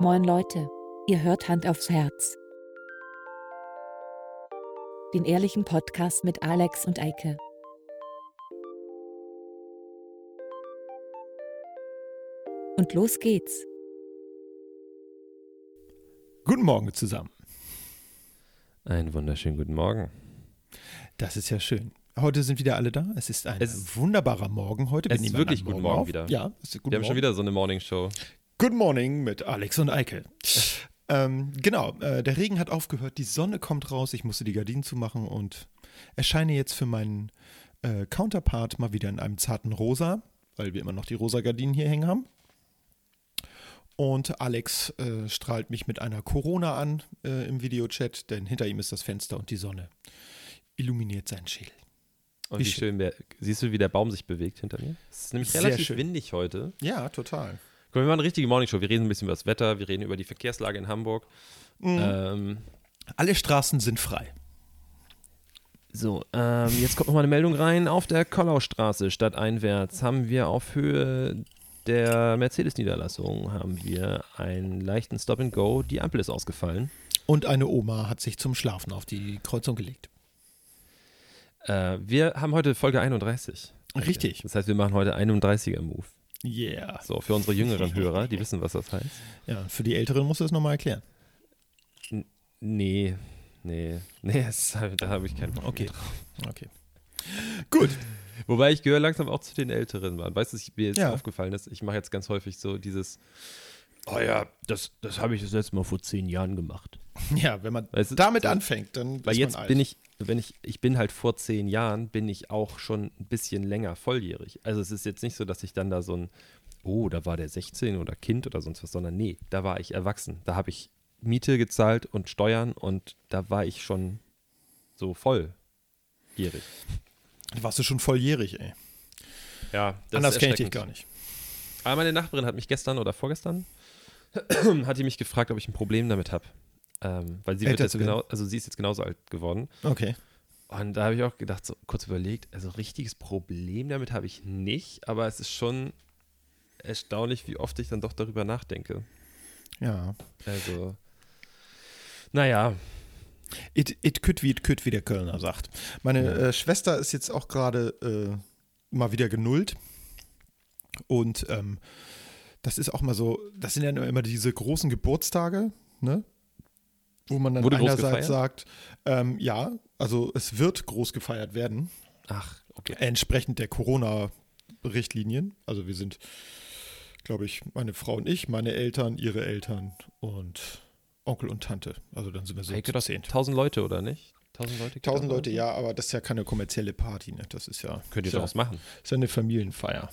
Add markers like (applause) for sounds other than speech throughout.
Moin Leute, ihr hört Hand aufs Herz. Den ehrlichen Podcast mit Alex und Eike. Und los geht's. Guten Morgen zusammen. Einen wunderschönen guten Morgen. Das ist ja schön. Heute sind wieder alle da. Es ist ein Es wunderbarer Morgen heute. Wir Es ist wirklich guten Morgen auf. wieder. Ja, es ist guten Wir haben Morgen. schon wieder so eine Morning Show. Good Morning mit Alex und Eike. (laughs) ähm, genau, äh, der Regen hat aufgehört, die Sonne kommt raus, ich musste die Gardinen zumachen und erscheine jetzt für meinen äh, Counterpart mal wieder in einem zarten Rosa, weil wir immer noch die rosa Gardinen hier hängen haben. Und Alex äh, strahlt mich mit einer Corona an äh, im Videochat, denn hinter ihm ist das Fenster und die Sonne illuminiert seinen Schädel. Und Wie wie, schön, der, siehst du, wie der Baum sich bewegt hinter mir? Es ist nämlich Sehr relativ schön. windig heute. Ja, total. Mal, wir machen eine richtige Morning Show. Wir reden ein bisschen über das Wetter, wir reden über die Verkehrslage in Hamburg. Mhm. Ähm, Alle Straßen sind frei. so, ähm, jetzt kommt nochmal eine Meldung rein. Auf der Kollaustraße stadteinwärts haben wir auf Höhe der Mercedes-Niederlassung haben wir einen leichten Stop and Go. Die Ampel ist ausgefallen. Und eine Oma hat sich zum Schlafen auf die Kreuzung gelegt. Äh, wir haben heute Folge 31. Richtig. Das heißt, wir machen heute 31er-Move. Yeah. So, für unsere jüngeren Hörer, die wissen, was das heißt. Ja, für die Älteren musst du es nochmal erklären. Nee, nee, nee, es, da habe ich keinen Bock Okay. drauf. Okay. Gut. Wobei ich gehöre langsam auch zu den Älteren. Mann. Weißt du, was mir jetzt Ja. aufgefallen ist? Ich mache jetzt ganz häufig so dieses, oh ja, das, das habe ich das letzte Mal vor zehn Jahren gemacht. Ja, wenn man Weißt du, damit so- anfängt, dann Weil jetzt alt. bin ich, wenn ich, ich bin halt vor zehn Jahren, bin ich auch schon ein bisschen länger volljährig. Also es ist jetzt nicht so, dass ich dann da so ein, oh, da war der 16 oder Kind oder sonst was, sondern nee, da war ich erwachsen. Da habe ich Miete gezahlt und Steuern und da war ich schon so volljährig. warst du schon volljährig, ey. Ja, das Anders kenne ich dich gar nicht. Aber meine Nachbarin hat mich gestern oder vorgestern, (clears throat) hat die mich gefragt, ob ich ein Problem damit habe. Ähm, weil sie wird jetzt genau, also sie ist jetzt genauso alt geworden. Okay. Und da habe ich auch gedacht, so kurz überlegt, also richtiges Problem damit habe ich nicht, aber es ist schon erstaunlich, wie oft ich dann doch darüber nachdenke. Ja. Also, naja, It, it could wie it could, wie der Kölner sagt. Meine Ja. äh, Schwester ist jetzt auch gerade äh, mal wieder genullt. Und ähm, das ist auch mal so, das sind ja immer diese großen Geburtstage, ne? Wo man dann Wurde einerseits sagt, ähm, ja, also es wird groß gefeiert werden. ach, okay. entsprechend der Corona-Richtlinien. Also wir sind, glaube ich, meine Frau und ich, meine Eltern, ihre Eltern und Onkel und Tante. Also dann sind wir so Heike, zu das zehn. tausend Leute, oder nicht? Tausend Leute? Tausend Leute, ja, aber das ist ja keine kommerzielle Party, ne? Das ist ja, Könnt ihr ist ja, machen. ist ja eine Familienfeier.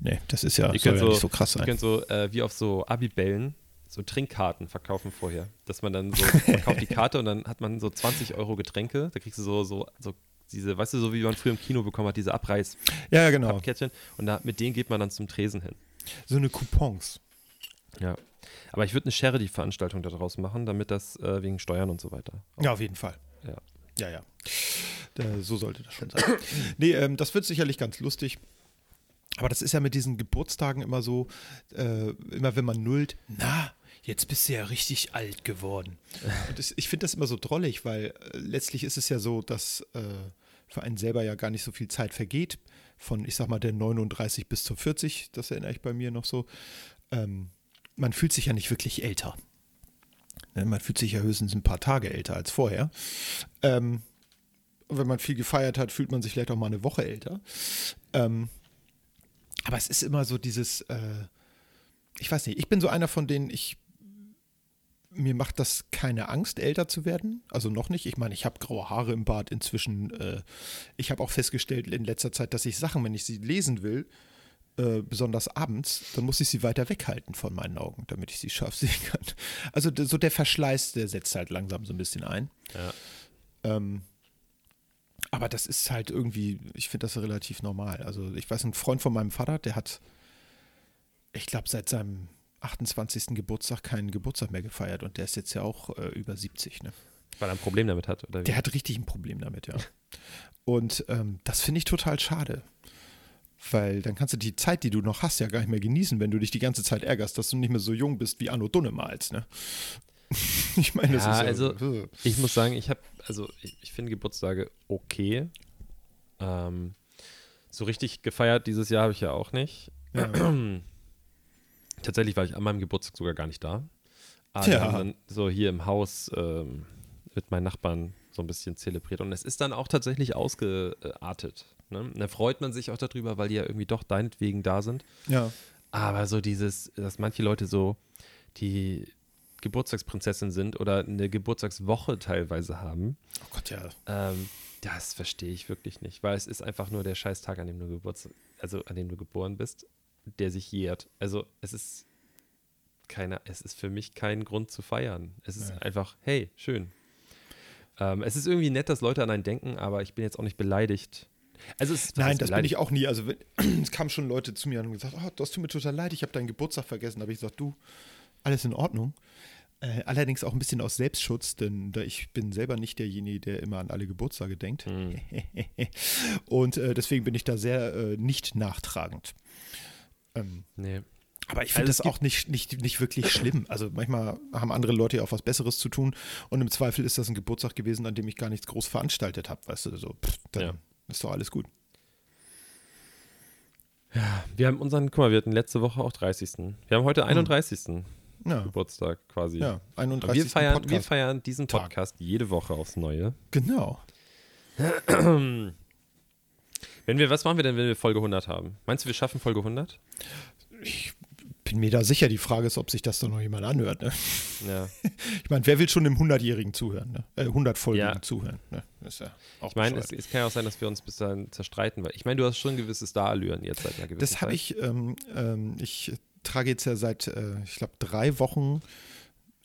Nee, das ist ja, Ihr soll könnt ja so, nicht so krass ihr sein. könnt so äh, wie auf so Abibällen so Trinkkarten verkaufen vorher. Dass man dann so, (laughs) man kauft die Karte und dann hat man so 20 Euro Getränke. Da kriegst du so, so, so diese, weißt du, so wie man früher im Kino bekommen hat, diese Abreißpappkettchen. Ja, genau. Und da, mit denen geht man dann zum Tresen hin. So eine Coupons. Ja. Aber ich würde eine Charity-Veranstaltung daraus machen, damit das äh, wegen Steuern und so weiter. Ja, auf jeden Fall. Ja. Ja, ja. Da, so sollte das schon sein. (coughs) nee, ähm, das wird sicherlich ganz lustig. Aber das ist ja mit diesen Geburtstagen immer so, äh, immer wenn man nullt, na, jetzt bist du ja richtig alt geworden. (laughs) Und das, ich finde das immer so drollig, weil äh, letztlich ist es ja so, dass äh, für einen selber ja gar nicht so viel Zeit vergeht. Von, ich sag mal, der 39 bis zur 40, das erinnere ich bei mir noch so. Ähm, man fühlt sich ja nicht wirklich älter. Ne, Man fühlt sich ja höchstens ein paar Tage älter als vorher. Ähm, wenn man viel gefeiert hat, fühlt man sich vielleicht auch mal eine Woche älter. Ähm, aber es ist immer so dieses, äh, ich weiß nicht, ich bin so einer von denen, ich, mir macht das keine Angst, älter zu werden. Also noch nicht. Ich meine, ich habe graue Haare im Bart inzwischen. Äh, ich habe auch festgestellt in letzter Zeit, dass ich Sachen, wenn ich sie lesen will, äh, besonders abends, dann muss ich sie weiter weghalten von meinen Augen, damit ich sie scharf (laughs) sehen kann. Also so der Verschleiß, der setzt halt langsam so ein bisschen ein. Ja. Ähm, aber das ist halt irgendwie, ich finde das relativ normal. Also ich weiß, ein Freund von meinem Vater, der hat, ich glaube, seit seinem 28. Geburtstag keinen Geburtstag mehr gefeiert und der ist jetzt ja auch äh, über 70. Ne? Weil er ein Problem damit hat, oder wie? Der hat richtig ein Problem damit, ja. (laughs) Und ähm, das finde ich total schade. Weil dann kannst du die Zeit, die du noch hast, ja gar nicht mehr genießen, wenn du dich die ganze Zeit ärgerst, dass du nicht mehr so jung bist wie Anno Dunnemals, ne? (laughs) ich meine, das Ja, ist ja. also ich muss sagen, ich habe, also ich, ich finde Geburtstage okay. Ähm, so richtig gefeiert dieses Jahr habe ich ja auch nicht. ja. (clears throat) Tatsächlich war ich an meinem Geburtstag sogar gar nicht da. Aber Tja. wir haben dann so hier im Haus ähm, mit meinen Nachbarn so ein bisschen zelebriert. Und es ist dann auch tatsächlich ausgeartet. Ne? Da freut man sich auch darüber, weil die ja irgendwie doch deinetwegen da sind. ja. Aber so dieses, dass manche Leute so die Geburtstagsprinzessin sind oder eine Geburtstagswoche teilweise haben, Oh Gott, ja. ähm, das verstehe ich wirklich nicht, weil es ist einfach nur der Scheißtag, an dem du Geburtstag, also an dem du geboren bist, der sich jährt. Also es ist keiner, es ist für mich kein Grund zu feiern. Es ist Ja. einfach, hey, schön. Ähm, es ist irgendwie nett, dass Leute an einen denken, aber ich bin jetzt auch nicht beleidigt. Also es, Nein, das bin beleidigt? ich auch nie. Also wenn, (clears throat) es kamen schon Leute zu mir und haben gesagt, oh, das tut mir total leid, ich habe deinen Geburtstag vergessen. Da habe ich gesagt, du, alles in Ordnung. Äh, allerdings auch ein bisschen aus Selbstschutz, denn da ich bin selber nicht derjenige, der immer an alle Geburtstage denkt. Hm. (laughs) und äh, deswegen bin ich da sehr äh, nicht nachtragend. Ähm, Nee. aber ich finde Also es das auch nicht, nicht, nicht wirklich schlimm. Also manchmal haben andere Leute ja auch was Besseres zu tun und im Zweifel ist das ein Geburtstag gewesen, an dem ich gar nichts groß veranstaltet habe. Weißt du, so, pff, dann Ja. ist doch alles gut. Wir haben unseren, guck mal, wir hatten letzte Woche auch 30. Wir haben heute 31. Ja, Geburtstag quasi. ja 31. Und wir feiern, wir feiern diesen Tag. Podcast jede Woche aufs Neue. Genau. (clears throat) Wenn wir, was machen wir denn, wenn wir Folge 100 haben? Meinst du, wir schaffen Folge 100? Ich bin mir da sicher. Die Frage ist, ob sich das doch noch jemand anhört. Ne? Ja. (laughs) Ich meine, wer will schon einem 100-Jährigen zuhören? Ne? Äh, 100-Folgigen Ja. zuhören. Ne? Ja auch Ich meine, es, es kann ja auch sein, dass wir uns bis dahin zerstreiten, weil ich meine, du hast schon ein gewisses Star-Allüren jetzt seit einer gewissen Das habe ich, ähm, ähm, ich trage jetzt ja seit, äh, ich glaube, drei Wochen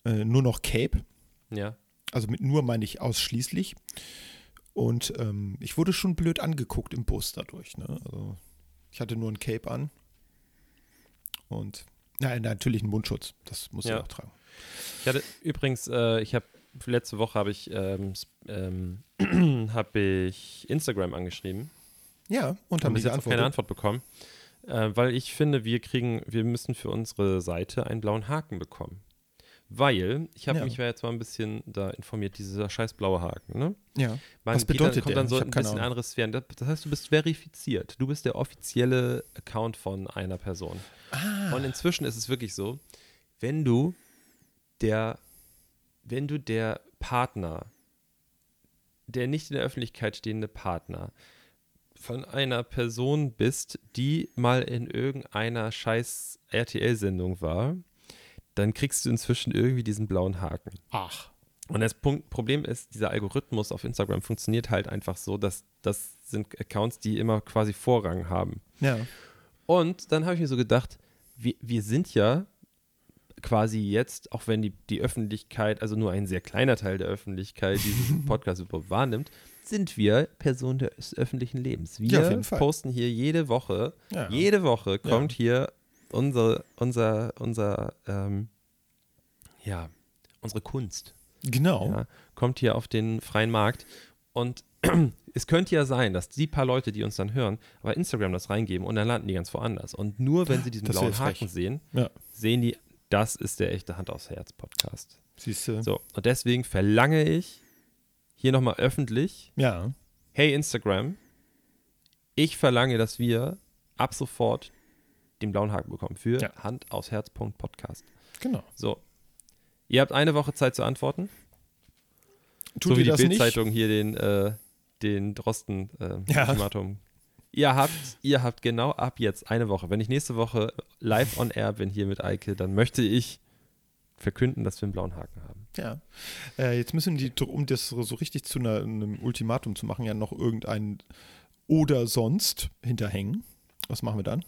äh, nur noch Cape. Ja. Also mit nur meine ich ausschließlich. Und ähm, ich wurde schon blöd angeguckt im Bus dadurch. Ne? Also ich hatte nur ein Cape an. Und nein, natürlich einen Mundschutz. Das muss Ja. ich auch tragen. Ich hatte übrigens, äh, ich habe letzte Woche habe ich, ähm, ähm, (clears throat) habe ich Instagram angeschrieben. Ja, und Haben haben bis die jetzt noch keine. Antwort bekommen. Äh, weil ich finde, wir kriegen, wir müssen für unsere Seite einen blauen Haken bekommen. Weil, ich habe Ja. mich ja jetzt mal ein bisschen da informiert, dieser scheiß blaue Haken, ne? Ja. Man Was bedeutet dann, kommt der? dann so ein bisschen Ahnung. andere Sphären. Das, das heißt, du bist verifiziert. Du bist der offizielle Account von einer Person. Ah. Und inzwischen ist es wirklich so, wenn du der, wenn du der Partner, der nicht in der Öffentlichkeit stehende Partner von einer Person bist, die mal in irgendeiner scheiß RTL-Sendung war, dann kriegst du inzwischen irgendwie diesen blauen Haken. Ach. Und das Punkt, Problem ist, dieser Algorithmus auf Instagram funktioniert halt einfach so, dass das sind Accounts, die immer quasi Vorrang haben. Ja. Und dann habe ich mir so gedacht, wir, wir sind ja quasi jetzt, auch wenn die, die Öffentlichkeit, also nur ein sehr kleiner Teil der Öffentlichkeit (laughs) diesen Podcast überhaupt wahrnimmt, sind wir Personen des öffentlichen Lebens. Wir Ja, posten hier jede Woche, Ja. jede Woche kommt hier unsere, unser, unser, ähm, ja, unsere Kunst Genau. ja, kommt hier auf den freien Markt. Und (clears throat) es könnte ja sein, dass die paar Leute, die uns dann hören, bei Instagram das reingeben und dann landen die ganz woanders. Und nur wenn sie diesen Das blauen Haken frech. sehen, Ja. sehen die, das ist der echte Hand aufs Herz Podcast. Siehst du? So, und deswegen verlange ich hier nochmal öffentlich, Ja. hey Instagram, ich verlange, dass wir ab sofort den blauen Haken bekommen für Ja. Hand aufs Herz Podcast. Genau. So. Ihr habt eine Woche Zeit zu antworten. Tut so wie ihr die? Bildzeitung hier den, äh, den Drosten äh, Ja. Ultimatum. Ihr habt, ihr habt genau ab jetzt eine Woche. Wenn ich nächste Woche live on air bin hier mit Eike, dann möchte ich verkünden, dass wir einen blauen Haken haben. Ja. Äh, jetzt müssen die, um das so so richtig zu einer, einem Ultimatum zu machen, ja noch irgendein oder sonst hinterhängen. Was machen wir dann?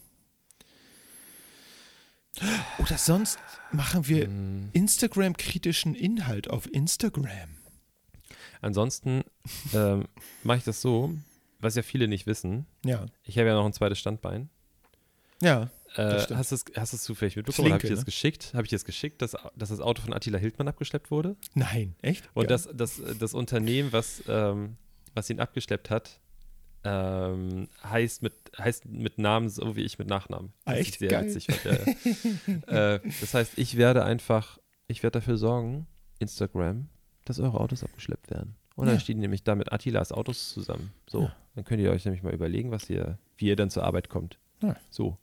Oder sonst machen wir Mm. Instagram-kritischen Inhalt auf Instagram. Ansonsten ähm, mache ich das so, was ja viele nicht wissen. Ja. Ich habe ja noch ein zweites Standbein. Ja. Äh, hast du es hast zufällig mitbekommen? Habe ich dir das ne? geschickt? Habe ich dir das geschickt, dass, dass das Auto von Attila Hildmann abgeschleppt wurde? Nein, echt? Und ja. das, das, das Unternehmen, was, ähm, was ihn abgeschleppt hat, Ähm, heißt, mit, heißt mit Namen so wie ich mit Nachnamen. Ah, echt? Sehr Geil. witzig äh, (laughs) das heißt, ich werde einfach, ich werde dafür sorgen, Instagram, dass eure Autos abgeschleppt werden. Und dann Ja. stehen nämlich da mit Attilas Autos zusammen. So, Ja. dann könnt ihr euch nämlich mal überlegen, was ihr, wie ihr dann zur Arbeit kommt. Ja. So.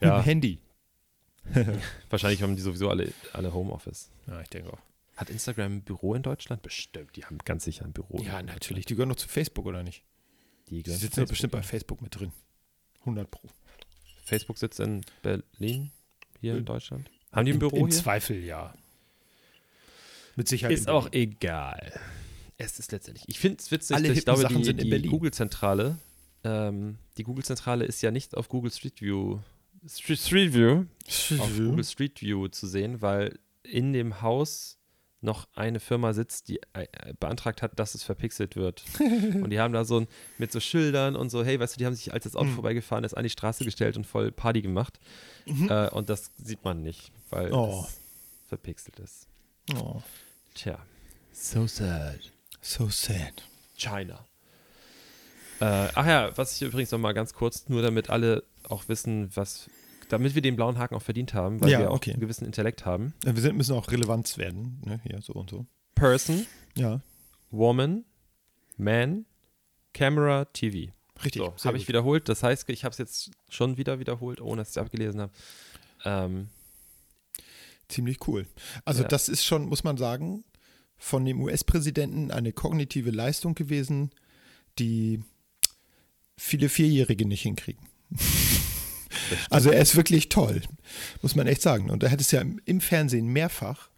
Mit Ja, dem Handy. (laughs) wahrscheinlich haben die sowieso alle, alle Homeoffice. Ja, ich denke auch. Hat Instagram ein Büro in Deutschland? Bestimmt, die haben ganz sicher ein Büro. Ja, in natürlich. Die gehören noch zu Facebook, oder nicht? Die Die sitzen doch Facebook, bestimmt bei. Facebook mit drin. 100 Pro. Facebook sitzt in Berlin, hier Äh, in Deutschland. Haben die ein Büro Im hier? Zweifel, ja. Mit Sicherheit. Ist in auch egal. Es ist letztendlich. Ich finde es witzig, Alle dass ich glaube, Sachen die, sind in die Berlin. Google-Zentrale, ähm, die Google-Zentrale ist ja nicht auf Google Street View, Street, Street View, auf Google Street View zu sehen, weil in dem Haus noch eine Firma sitzt, die äh, beantragt hat, dass es verpixelt wird. (laughs) und die haben da so ein, mit so Schildern und so, hey, weißt du, die haben sich, als das Auto Mhm. vorbeigefahren ist, an die Straße gestellt und voll Party gemacht. Äh, und das sieht man nicht, weil Oh. es verpixelt ist. Oh, Tja. So sad. so sad. China. Äh, ach ja, was ich übrigens noch mal ganz kurz, nur damit alle auch wissen, was, damit wir den blauen Haken auch verdient haben, weil Ja, wir auch okay. einen gewissen Intellekt haben. Ja, Wir sind, müssen auch Relevanz werden, ne? Hier, so und so. Person, Ja, Woman, Man, Camera, TV. richtig. So, habe ich wiederholt. Das heißt, ich habe es jetzt schon wieder wiederholt, ohne dass ich es abgelesen habe. Ähm, Ziemlich cool. Also Ja. das ist schon, muss man sagen, von dem US-Präsidenten eine kognitive Leistung gewesen, die viele Vierjährige nicht hinkriegen. (laughs) also er ist wirklich toll, muss man echt sagen. Und er hat es ja im, im Fernsehen mehrfach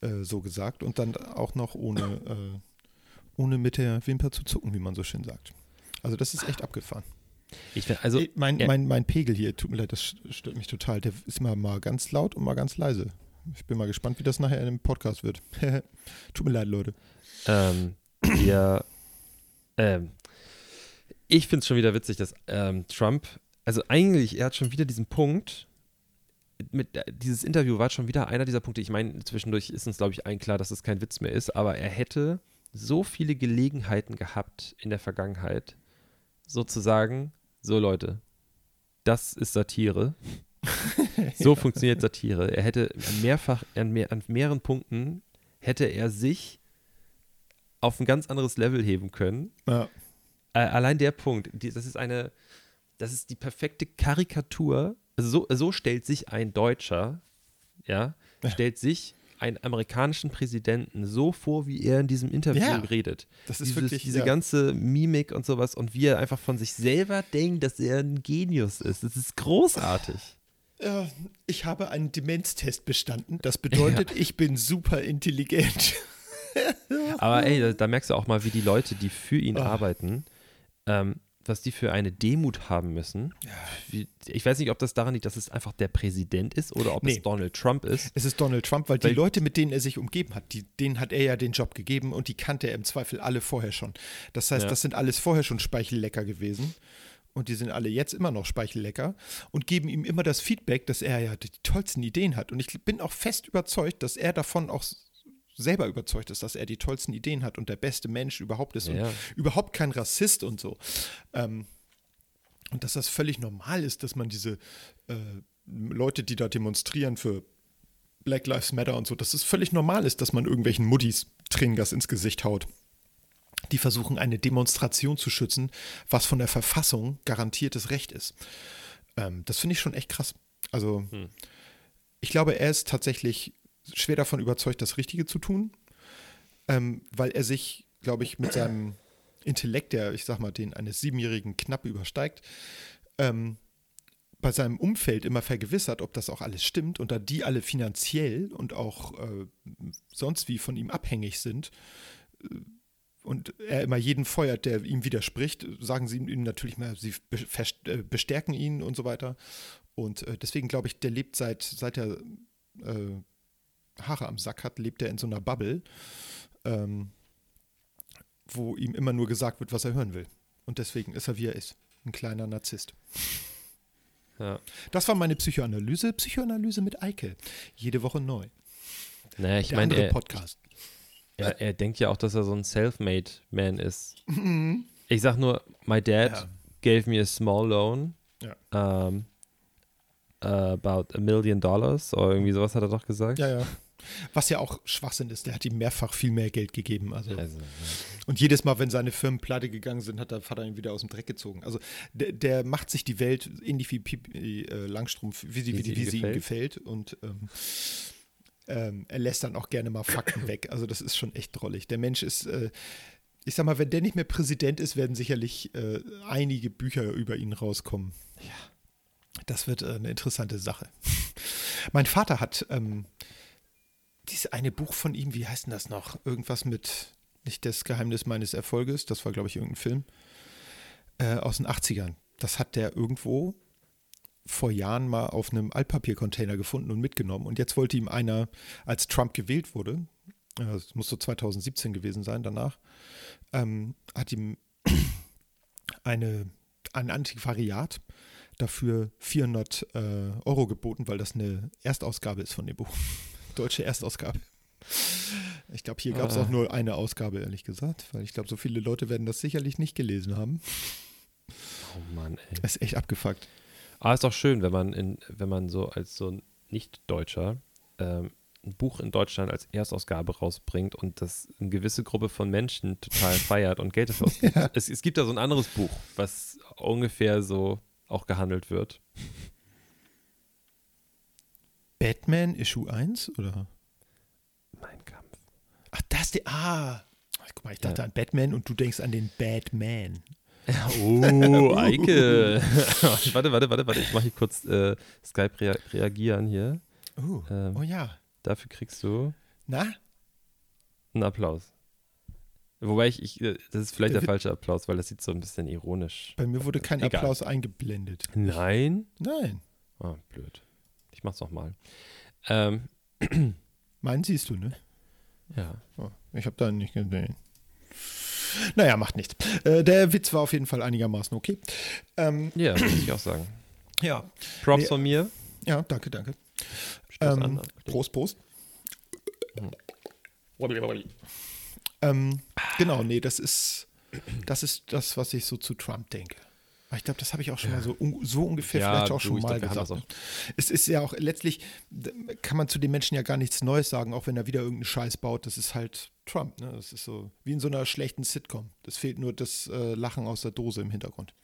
äh, so gesagt und dann auch noch ohne, äh, ohne mit der Wimper zu zucken, wie man so schön sagt. Also das ist echt abgefahren. ich also, mein, ja. mein, mein Pegel hier, tut mir leid, das stört mich total. Der ist mal, mal ganz laut und mal ganz leise. Ich bin mal gespannt, wie das nachher in dem Podcast wird. (laughs) tut mir leid, Leute. ähm, wir, ähm, ich finde es schon wieder witzig, dass ähm, Trump, also eigentlich, er hat schon wieder diesen Punkt, mit, äh, dieses Interview war schon wieder einer dieser Punkte. Ich meine, zwischendurch ist uns, glaube ich, allen klar, dass es kein Witz mehr ist, aber er hätte so viele Gelegenheiten gehabt in der Vergangenheit, sozusagen, so Leute, das ist Satire. (laughs) so funktioniert Satire. Er hätte mehrfach, an, mehr, an mehreren Punkten hätte er sich auf ein ganz anderes Level heben können. Ja. Äh, allein der Punkt, die, das ist eine, das ist die perfekte Karikatur. Also so, so stellt sich ein Deutscher, ja, stellt sich einen amerikanischen Präsidenten so vor, wie er in diesem Interview Ja. redet. Das ist Dieses, wirklich diese ja. ganze Mimik und sowas und wie er einfach von sich selber denkt, dass er ein Genius ist. Das ist großartig. Äh, Ich habe einen Demenztest bestanden. Das bedeutet, (laughs) ich bin super intelligent. Aber ey, da, da merkst du auch mal, wie die Leute, die für ihn Ah. arbeiten, ähm, was die für eine Demut haben müssen. Ich weiß nicht, ob das daran liegt, dass es einfach der Präsident ist oder ob Nee. es Donald Trump ist. Es ist Donald Trump, weil, Weil- die Leute, mit denen er sich umgeben hat, die, denen hat er ja den Job gegeben und die kannte er im Zweifel alle vorher schon. Das heißt, Ja. das sind alles vorher schon Speichellecker gewesen. Und die sind alle jetzt immer noch Speichellecker und geben ihm immer das Feedback, dass er ja die tollsten Ideen hat. Und ich bin auch fest überzeugt, dass er davon auch selber überzeugt ist, dass er die tollsten Ideen hat und der beste Mensch überhaupt ist Ja. und überhaupt kein Rassist und so. Ähm, und dass das völlig normal ist, dass man diese äh, Leute, die da demonstrieren für Black Lives Matter und so, dass es völlig normal ist, dass man irgendwelchen Muttis Tränengas ins Gesicht haut. Die versuchen, eine Demonstration zu schützen, was von der Verfassung garantiertes Recht ist. Ähm, das finde ich schon echt krass. Also, Hm. ich glaube, er ist tatsächlich schwer davon überzeugt, das Richtige zu tun, ähm, weil er sich, glaube ich, mit seinem Intellekt, der, ich sag mal, den eines Siebenjährigen knapp übersteigt, ähm, bei seinem Umfeld immer vergewissert, ob das auch alles stimmt und da die alle finanziell und auch äh, sonst wie von ihm abhängig sind äh, und er immer jeden feuert, der ihm widerspricht, sagen sie ihm natürlich mal, sie äh, bestärken ihn und so weiter. Und äh, deswegen glaube ich, der lebt seit, seit er äh, Haare am Sack hat, lebt er in so einer Bubble, ähm, wo ihm immer nur gesagt wird, was er hören will. Und deswegen ist er, wie er ist. Ein kleiner Narzisst. Ja. Das war meine Psychoanalyse. Psychoanalyse mit Eike. Jede Woche neu. Naja, ich meine, er, Podcast. er, er denkt ja auch, dass er so ein Self-Made Man ist. Mhm. Ich sag nur, my dad Ja. gave me a small loan. Ja. Um, about a million dollars oder irgendwie sowas hat er doch gesagt. Ja, ja. Was ja auch Schwachsinn ist, der hat ihm mehrfach viel mehr Geld gegeben. Also, Also, und jedes Mal, wenn seine Firmen pleite gegangen sind, hat der Vater ihn wieder aus dem Dreck gezogen. Also der, der macht sich die Welt ähnlich wie Pipi äh, Langstrumpf, wie sie, Wie wie, sie wie ihm sie ihm gefällt. gefällt. Und ähm, ähm, er lässt dann auch gerne mal Fakten weg. Also das ist schon echt drollig. Der Mensch ist, äh, ich sag mal, wenn der nicht mehr Präsident ist, werden sicherlich äh, einige Bücher über ihn rauskommen. Ja. Das wird äh, eine interessante Sache. mein Vater hat ähm, dieses eine Buch von ihm, wie heißt denn das noch? Irgendwas mit, nicht das Geheimnis meines Erfolges, das war, glaube ich, irgendein Film, äh, aus den 80ern. Das hat der irgendwo vor Jahren mal auf einem Altpapiercontainer gefunden und mitgenommen. Und jetzt wollte ihm einer, als Trump gewählt wurde, äh, das muss so 2017 gewesen sein danach, ähm, hat ihm (clears throat) eine, ein Antiquariat dafür 400 äh, Euro geboten, weil das eine Erstausgabe ist von dem Buch. Deutsche Erstausgabe. Ich glaube, hier gab es Ah. auch nur eine Ausgabe, ehrlich gesagt, weil ich glaube, so viele Leute werden das sicherlich nicht gelesen haben. oh Mann, ey. Das ist echt abgefuckt. Aber ist doch schön, wenn man in, wenn man so als so ein Nicht-Deutscher ähm, ein Buch in Deutschland als Erstausgabe rausbringt und das eine gewisse Gruppe von Menschen total (laughs) feiert und Geld dafür ausgibt. Ja. Es, es gibt da so ein anderes Buch, was ungefähr so auch gehandelt wird. Batman Issue 1 oder? Mein Kampf. Ach, das ist die. Ah. Guck mal, ich dachte Ja. an Batman und du denkst an den Batman. Oh, (laughs) Eike. (laughs) warte, warte, warte, warte. Ich mache hier kurz äh, Skype rea reagieren hier. Oh, Ähm. oh ja. Dafür kriegst du Na? einen Applaus. Wobei ich, ich äh, das ist vielleicht Der der wird- falsche Applaus, weil das sieht so ein bisschen ironisch. Bei mir wurde kein Egal. Applaus eingeblendet. Nein? Nein. Ah, blöd. Ich mach's nochmal. Ähm, (clears throat) Meinen siehst du, ne? ja. Oh, ich habe da nicht gesehen. Naja, macht nichts. Äh, der Witz war auf jeden Fall einigermaßen okay. Ähm, Ja, muss ich auch sagen. (clears throat) ja, Props Nee. von mir. ja, danke, danke. Ähm, an. Prost, Prost. Ähm, genau, nee, das ist, das ist das, was ich so zu Trump denke. Ich glaube, das habe ich auch schon mal so, un so ungefähr Ja, vielleicht auch du, schon mal glaub, gesagt. ne? Es ist ja auch letztlich, kann man zu den Menschen ja gar nichts Neues sagen, auch wenn er wieder irgendeinen Scheiß baut. Das ist halt Trump. Ne? Das ist so wie in so einer schlechten Sitcom. Es fehlt nur das äh, Lachen aus der Dose im Hintergrund.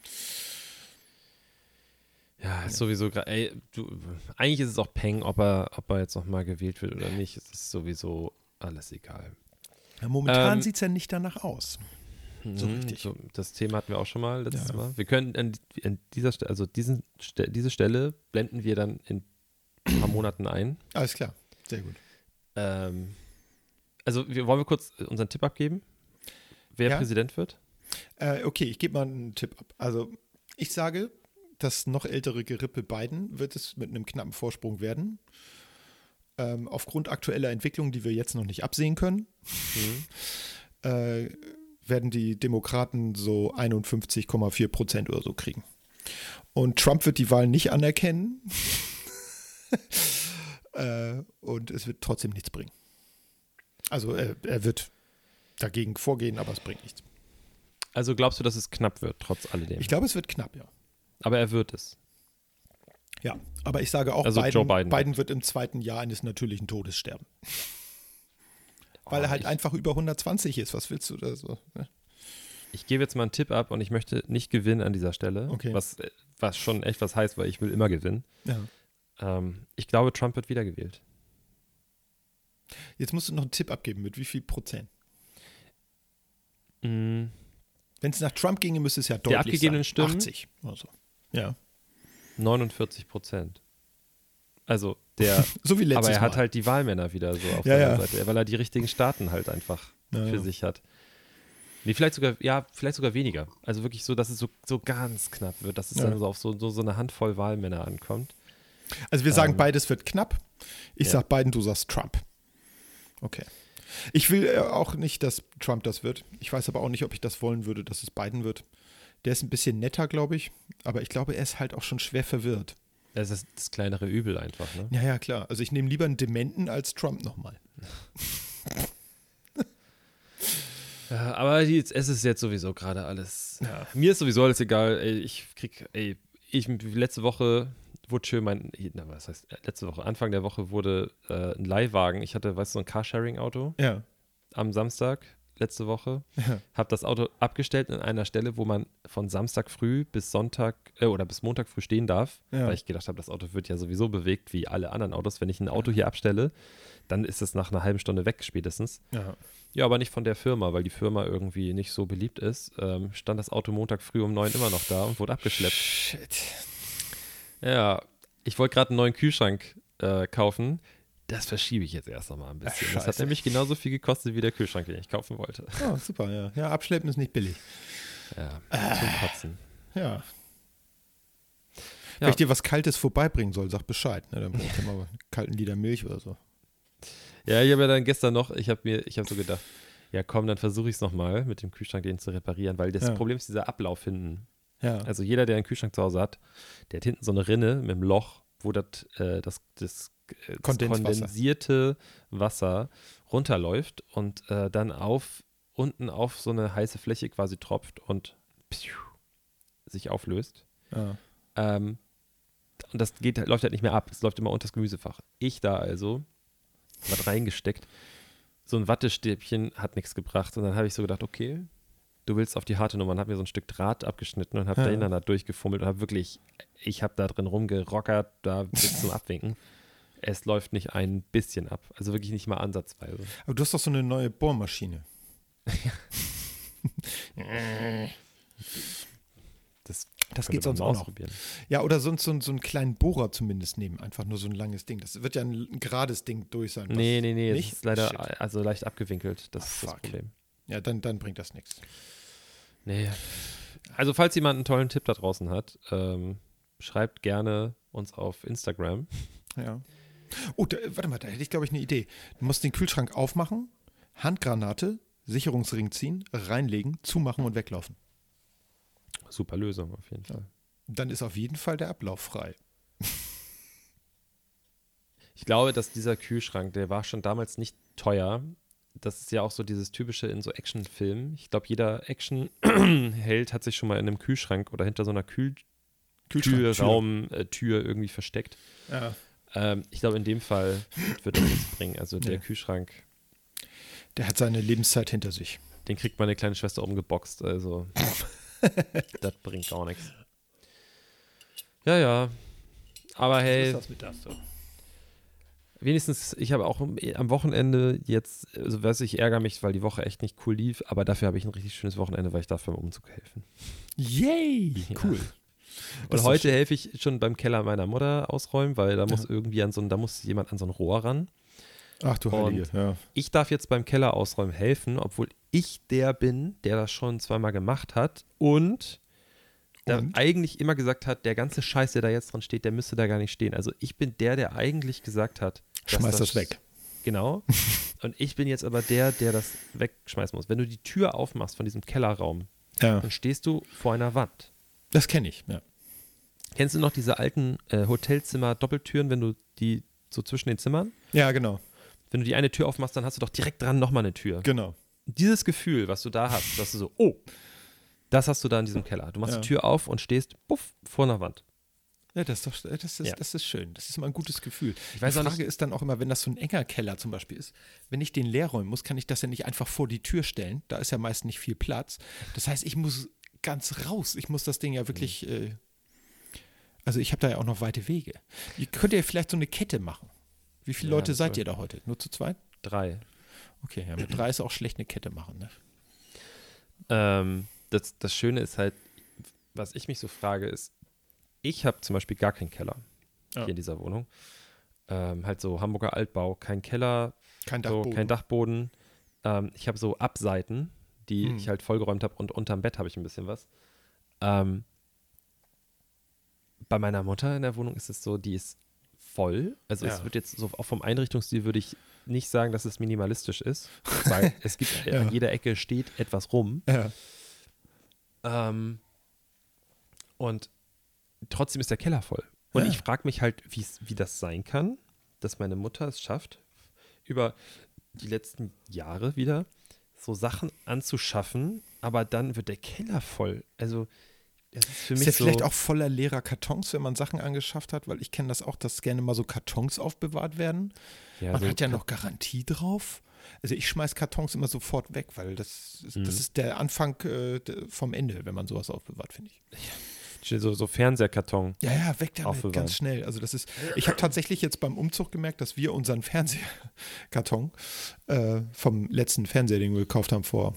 Ja, ist sowieso gerade. Ey, du, eigentlich ist es auch Peng, ob er, ob er jetzt nochmal gewählt wird oder nicht. Es ist sowieso alles egal. Ja, momentan Ähm, sieht es ja nicht danach aus. So Mhm, richtig. So, das Thema hatten wir auch schon mal letztes Ja. Mal. Wir können an, an dieser Stelle, also diesen, Ste- diese Stelle blenden wir dann in ein paar Monaten ein. Alles klar, sehr gut. Ähm, also wir, wollen wir kurz unseren Tipp abgeben, wer Ja. Präsident wird? Äh, okay, ich gebe mal einen Tipp ab. Also, ich sage, das noch ältere Gerippe Biden wird es mit einem knappen Vorsprung werden. Ähm, aufgrund aktueller Entwicklungen, die wir jetzt noch nicht absehen können, äh, werden die Demokraten so 51,4 Prozent oder so kriegen. Und Trump wird die Wahl nicht anerkennen. (laughs) äh, und es wird trotzdem nichts bringen. Also er, er wird dagegen vorgehen, aber es bringt nichts. Also glaubst du, dass es knapp wird, trotz alledem? Ich glaube, es wird knapp, ja. Aber er wird es. Ja, aber ich sage auch, Also Biden, Biden Biden, wird im zweiten Jahr eines natürlichen Todes sterben. Weil er halt ich, einfach über 120 ist. Was willst du da so? ne? ich gebe jetzt mal einen Tipp ab und ich möchte nicht gewinnen an dieser Stelle, Okay. was, äh, was schon echt was heißt, weil ich will immer gewinnen. Ja. Ähm, ich glaube, Trump wird wiedergewählt. Jetzt musst du noch einen Tipp abgeben. Mit wie viel Prozent? Mm, Wenn es nach Trump ginge, müsste es ja deutlich abgegebenen sein. Stimmen? 80 oder so. Ja. 49 Prozent. Also der, (laughs) So wie letztes aber er hat Mal. halt die Wahlmänner wieder so auf Ja, seiner ja. Seite, weil er die richtigen Staaten halt einfach Ja, für sich hat. Nee, vielleicht sogar, ja, vielleicht sogar weniger. Also wirklich so, dass es so, so ganz knapp wird, dass es dann so auf so, so, so eine Handvoll Wahlmänner ankommt. Also wir sagen, Ähm, beides wird knapp. Ich sag Biden, du sagst Trump. Okay. Ich will äh, auch nicht, dass Trump das wird. Ich weiß aber auch nicht, ob ich das wollen würde, dass es Biden wird. Der ist ein bisschen netter, glaube ich. Aber ich glaube, er ist halt auch schon schwer verwirrt. Das ist das kleinere Übel einfach, ne? Ja, ja, klar. Also ich nehme lieber einen Dementen als Trump nochmal. Ja, aber die, es ist jetzt sowieso gerade alles. Ja. Mir ist sowieso alles egal. Ey, ich krieg, ey, ich letzte Woche wurde schön mein, na, was heißt, äh, letzte Woche, Anfang der Woche wurde äh, ein Leihwagen. Ich hatte, weißt du, so ein Carsharing-Auto Ja. am Samstag letzte Woche. Ja. Habe das Auto abgestellt in einer Stelle, wo man von Samstag früh bis Sonntag äh, oder bis Montag früh stehen darf, Ja. weil ich gedacht habe, das Auto wird ja sowieso bewegt wie alle anderen Autos. Wenn ich ein Auto hier abstelle, dann ist es nach einer halben Stunde weg spätestens. Ja. Ja, aber nicht von der Firma, weil die Firma irgendwie nicht so beliebt ist. Ähm, stand das Auto Montag früh um neun immer noch da und wurde abgeschleppt. Shit. Ja, ich wollte gerade einen neuen Kühlschrank äh, kaufen. Das verschiebe ich jetzt erst noch mal ein bisschen. Ach, das hat scheiße. nämlich genauso viel gekostet wie der Kühlschrank, den ich kaufen wollte. Oh, super, ja. Ja, abschleppen ist nicht billig. Ja, Äh. zum Kotzen. Ja. Wenn ich dir was Kaltes vorbeibringen soll, sag Bescheid. Ne? Dann bring ich mal einen kalten Liter Milch oder so. Ja, ich habe ja dann gestern noch, ich habe mir, ich habe so gedacht, ja komm, dann versuche ich es nochmal mit dem Kühlschrank den zu reparieren, weil das Ja. Problem ist dieser Ablauf hinten. Ja. Also jeder, der einen Kühlschrank zu Hause hat, der hat hinten so eine Rinne mit einem Loch, wo das, äh, das, das. Kondensierte Wasser runterläuft und äh, dann auf unten auf so eine heiße Fläche quasi tropft und pfiuh, sich auflöst. ja. Ähm, und das geht, läuft halt nicht mehr ab. Es läuft immer unter das Gemüsefach. Ich da also, was reingesteckt. So ein Wattestäbchen hat nichts gebracht. Und dann habe ich so gedacht, okay, du willst auf die harte Nummer. Und habe mir so ein Stück Draht abgeschnitten und habe Ja. dann da durchgefummelt und habe wirklich, ich habe da drin rumgerockert, da bis zum Abwinken. Es läuft nicht ein bisschen ab. Also wirklich nicht mal ansatzweise. Aber du hast doch so eine neue Bohrmaschine. (laughs) Das, Das geht sonst auch noch. Ja, oder sonst so, so einen kleinen Bohrer zumindest nehmen. Einfach nur so ein langes Ding. Das wird ja ein, gerades Ding durch sein. Nee, nee, nee. Nicht? ist leider Shit. also leicht abgewinkelt. Das Ah, ist das. Problem. Ja, dann, dann bringt das nichts. Nee. Also, falls jemand einen tollen Tipp da draußen hat, ähm, schreibt gerne uns auf Instagram. Ja. Oh, da, warte mal, da hätte ich, glaube ich, eine Idee. Du musst den Kühlschrank aufmachen, Handgranate, Sicherungsring ziehen, reinlegen, zumachen und weglaufen. Super Lösung auf jeden Fall. Dann ist auf jeden Fall der Ablauf frei. (laughs) Ich glaube, dass dieser Kühlschrank, der war schon damals nicht teuer. Das ist ja auch so dieses typische in so Actionfilmen. Ich glaube, jeder Actionheld (clears throat) hat sich schon mal in einem Kühlschrank oder hinter so einer Kühlschrank, Kühlraumtür irgendwie versteckt. Ja. Ähm, ich glaube, in dem Fall wird das nichts bringen. Also der Nee. Kühlschrank, Der hat seine Lebenszeit hinter sich. den kriegt meine kleine Schwester umgeboxt. Also (laughs) das bringt gar nichts. Ja, ja. Aber hey, das mit das so. wenigstens, ich habe auch am Wochenende jetzt, also weiß ich, ärgere mich, weil die Woche echt nicht cool lief, aber dafür habe ich ein richtig schönes Wochenende, weil ich darf beim Umzug helfen. Yay! Ja. Und Das heute helfe ich schon beim Keller meiner Mutter ausräumen, weil da muss Ja. irgendwie an so ein, da muss jemand an so ein Rohr ran. Ach du Und- Heilige, ja. Ich darf jetzt beim Keller ausräumen helfen, obwohl ich der bin, der das schon zweimal gemacht hat und, der Und? eigentlich immer gesagt hat, der ganze Scheiß, der da jetzt dran steht, der müsste da gar nicht stehen. Also ich bin der, der eigentlich gesagt hat, Schmeiß das weg. Genau. (laughs) Und ich bin jetzt aber der, der das wegschmeißen muss. Wenn du die Tür aufmachst von diesem Kellerraum, Ja, dann stehst du vor einer Wand. Das kenne ich. Ja. Kennst du noch diese alten äh, Hotelzimmer-Doppeltüren, wenn du die so zwischen den Zimmern? ja, genau. Wenn du die eine Tür aufmachst, dann hast du doch direkt dran nochmal eine Tür. Genau. Dieses Gefühl, was du da hast, dass du so, oh, das hast du da in diesem Keller. Du machst Ja. die Tür auf und stehst, puff, vor einer Wand. Ja, das ist, doch, das, ist, Ja. das ist schön. Das ist immer ein gutes Gefühl. Ich weiß die Frage nicht- ist dann auch immer, wenn das so ein enger Keller zum Beispiel ist, wenn ich den leer räumen muss, kann ich das ja nicht einfach vor die Tür stellen. Da ist ja meist nicht viel Platz. Das heißt, ich muss ganz raus. Ich muss das Ding ja wirklich. Äh, also ich habe da ja auch noch weite Wege. Ihr könnt ja vielleicht so eine Kette machen. Wie viele Ja, Leute seid ihr da heute? Nur zu zweit? Drei. Okay, ja, mit drei ist auch schlecht eine Kette machen. Ne? Ähm, das, das Schöne ist halt, was ich mich so frage, ist, ich habe zum Beispiel gar keinen Keller Ja. hier in dieser Wohnung. Ähm, halt so Hamburger Altbau, kein Keller, Kein so, Dachboden. kein Dachboden. Ähm, ich habe so Abseiten, die Hm. ich halt vollgeräumt habe und unterm Bett habe ich ein bisschen was. Ähm, bei meiner Mutter in der Wohnung ist es so, die ist voll. Also es Ja. wird jetzt so auch vom Einrichtungsstil würde ich nicht sagen, dass es minimalistisch ist, (laughs) weil es gibt Ja. an jeder Ecke steht etwas rum. Ja. Ähm, und trotzdem ist der Keller voll. Und ich frage mich halt, wie das sein kann, dass meine Mutter es schafft, über die letzten Jahre wieder so Sachen anzuschaffen, aber dann wird der Keller voll. Also, das ist für Ist mich der so. vielleicht auch voller leerer Kartons, wenn man Sachen angeschafft hat? Weil ich kenne das auch, dass gerne mal so Kartons aufbewahrt werden. ja, man so hat ja noch Garantie drauf. Also ich schmeiß Kartons immer sofort weg, weil das, ist- Mhm. das ist der Anfang äh, vom Ende, wenn man sowas aufbewahrt, finde ich. So, so Fernsehkarton. Ja, ja, weg damit, Aufbewahren. ganz schnell. Also das ist, ich habe tatsächlich jetzt beim Umzug gemerkt, dass wir unseren Fernsehkarton äh, vom letzten Fernseher, den wir gekauft haben vor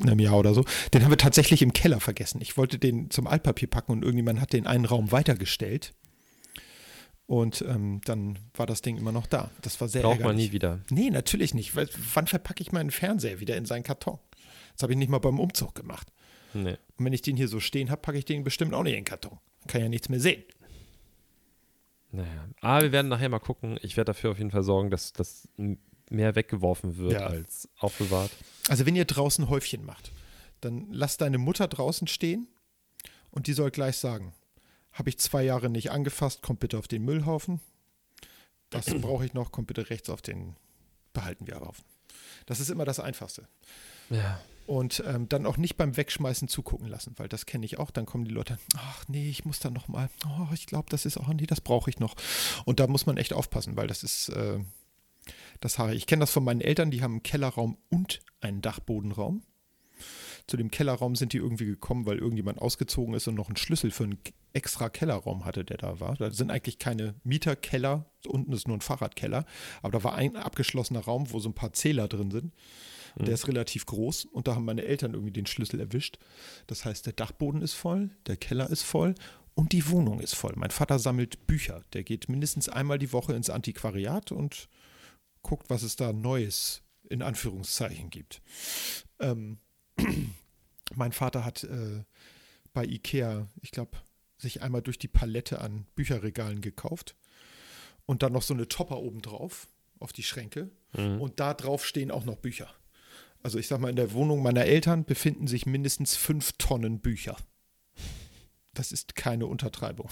einem Jahr oder so, den haben wir tatsächlich im Keller vergessen. Ich wollte den zum Altpapier packen und irgendjemand hat den einen Raum weitergestellt. Und ähm, dann war das Ding immer noch da. Das war sehr Braucht man ärgerlich. nie wieder. Nee, natürlich nicht. Weil, wann verpacke ich meinen Fernseher wieder in seinen Karton? Das habe ich nicht mal beim Umzug gemacht. Nee. Und wenn ich den hier so stehen habe, packe ich den bestimmt auch nicht in den Karton. Kann ja nichts mehr sehen. Naja. Aber wir werden nachher mal gucken. Ich werde dafür auf jeden Fall sorgen, dass das mehr weggeworfen wird Ja. als aufbewahrt. Also wenn ihr draußen Häufchen macht, dann lasst deine Mutter draußen stehen und die soll gleich sagen, habe ich zwei Jahre nicht angefasst, kommt bitte auf den Müllhaufen. Das (clears throat) brauche ich noch, kommt bitte rechts auf den, behalten wir Haufen. Das ist immer das Einfachste. Ja. Und ähm, dann auch nicht beim Wegschmeißen zugucken lassen, weil das kenne ich auch. Dann kommen die Leute, ach nee, ich muss da noch mal, oh, ich glaube, das ist, oh nee, das brauche ich noch. Und da muss man echt aufpassen, weil das ist äh, das Haare. Ich kenne das von meinen Eltern, die haben einen Kellerraum und einen Dachbodenraum. Zu dem Kellerraum sind die irgendwie gekommen, weil irgendjemand ausgezogen ist und noch einen Schlüssel für einen extra Kellerraum hatte, der da war. Da sind eigentlich keine Mieterkeller, unten ist nur ein Fahrradkeller, aber da war ein abgeschlossener Raum, wo so ein paar Zähler drin sind. Der ist relativ groß und da haben meine Eltern irgendwie den Schlüssel erwischt. Das heißt, der Dachboden ist voll, der Keller ist voll und die Wohnung ist voll. Mein Vater sammelt Bücher. Der geht mindestens einmal die Woche ins Antiquariat und guckt, was es da Neues in Anführungszeichen gibt. Ähm, (clears throat) mein Vater hat äh, bei Ikea, ich glaube, sich einmal durch die Palette an Bücherregalen gekauft und dann noch so eine Topper oben drauf auf die Schränke Mhm. und da drauf stehen auch noch Bücher. Also ich sag mal, in der Wohnung meiner Eltern befinden sich mindestens fünf Tonnen Bücher. Das ist keine Untertreibung.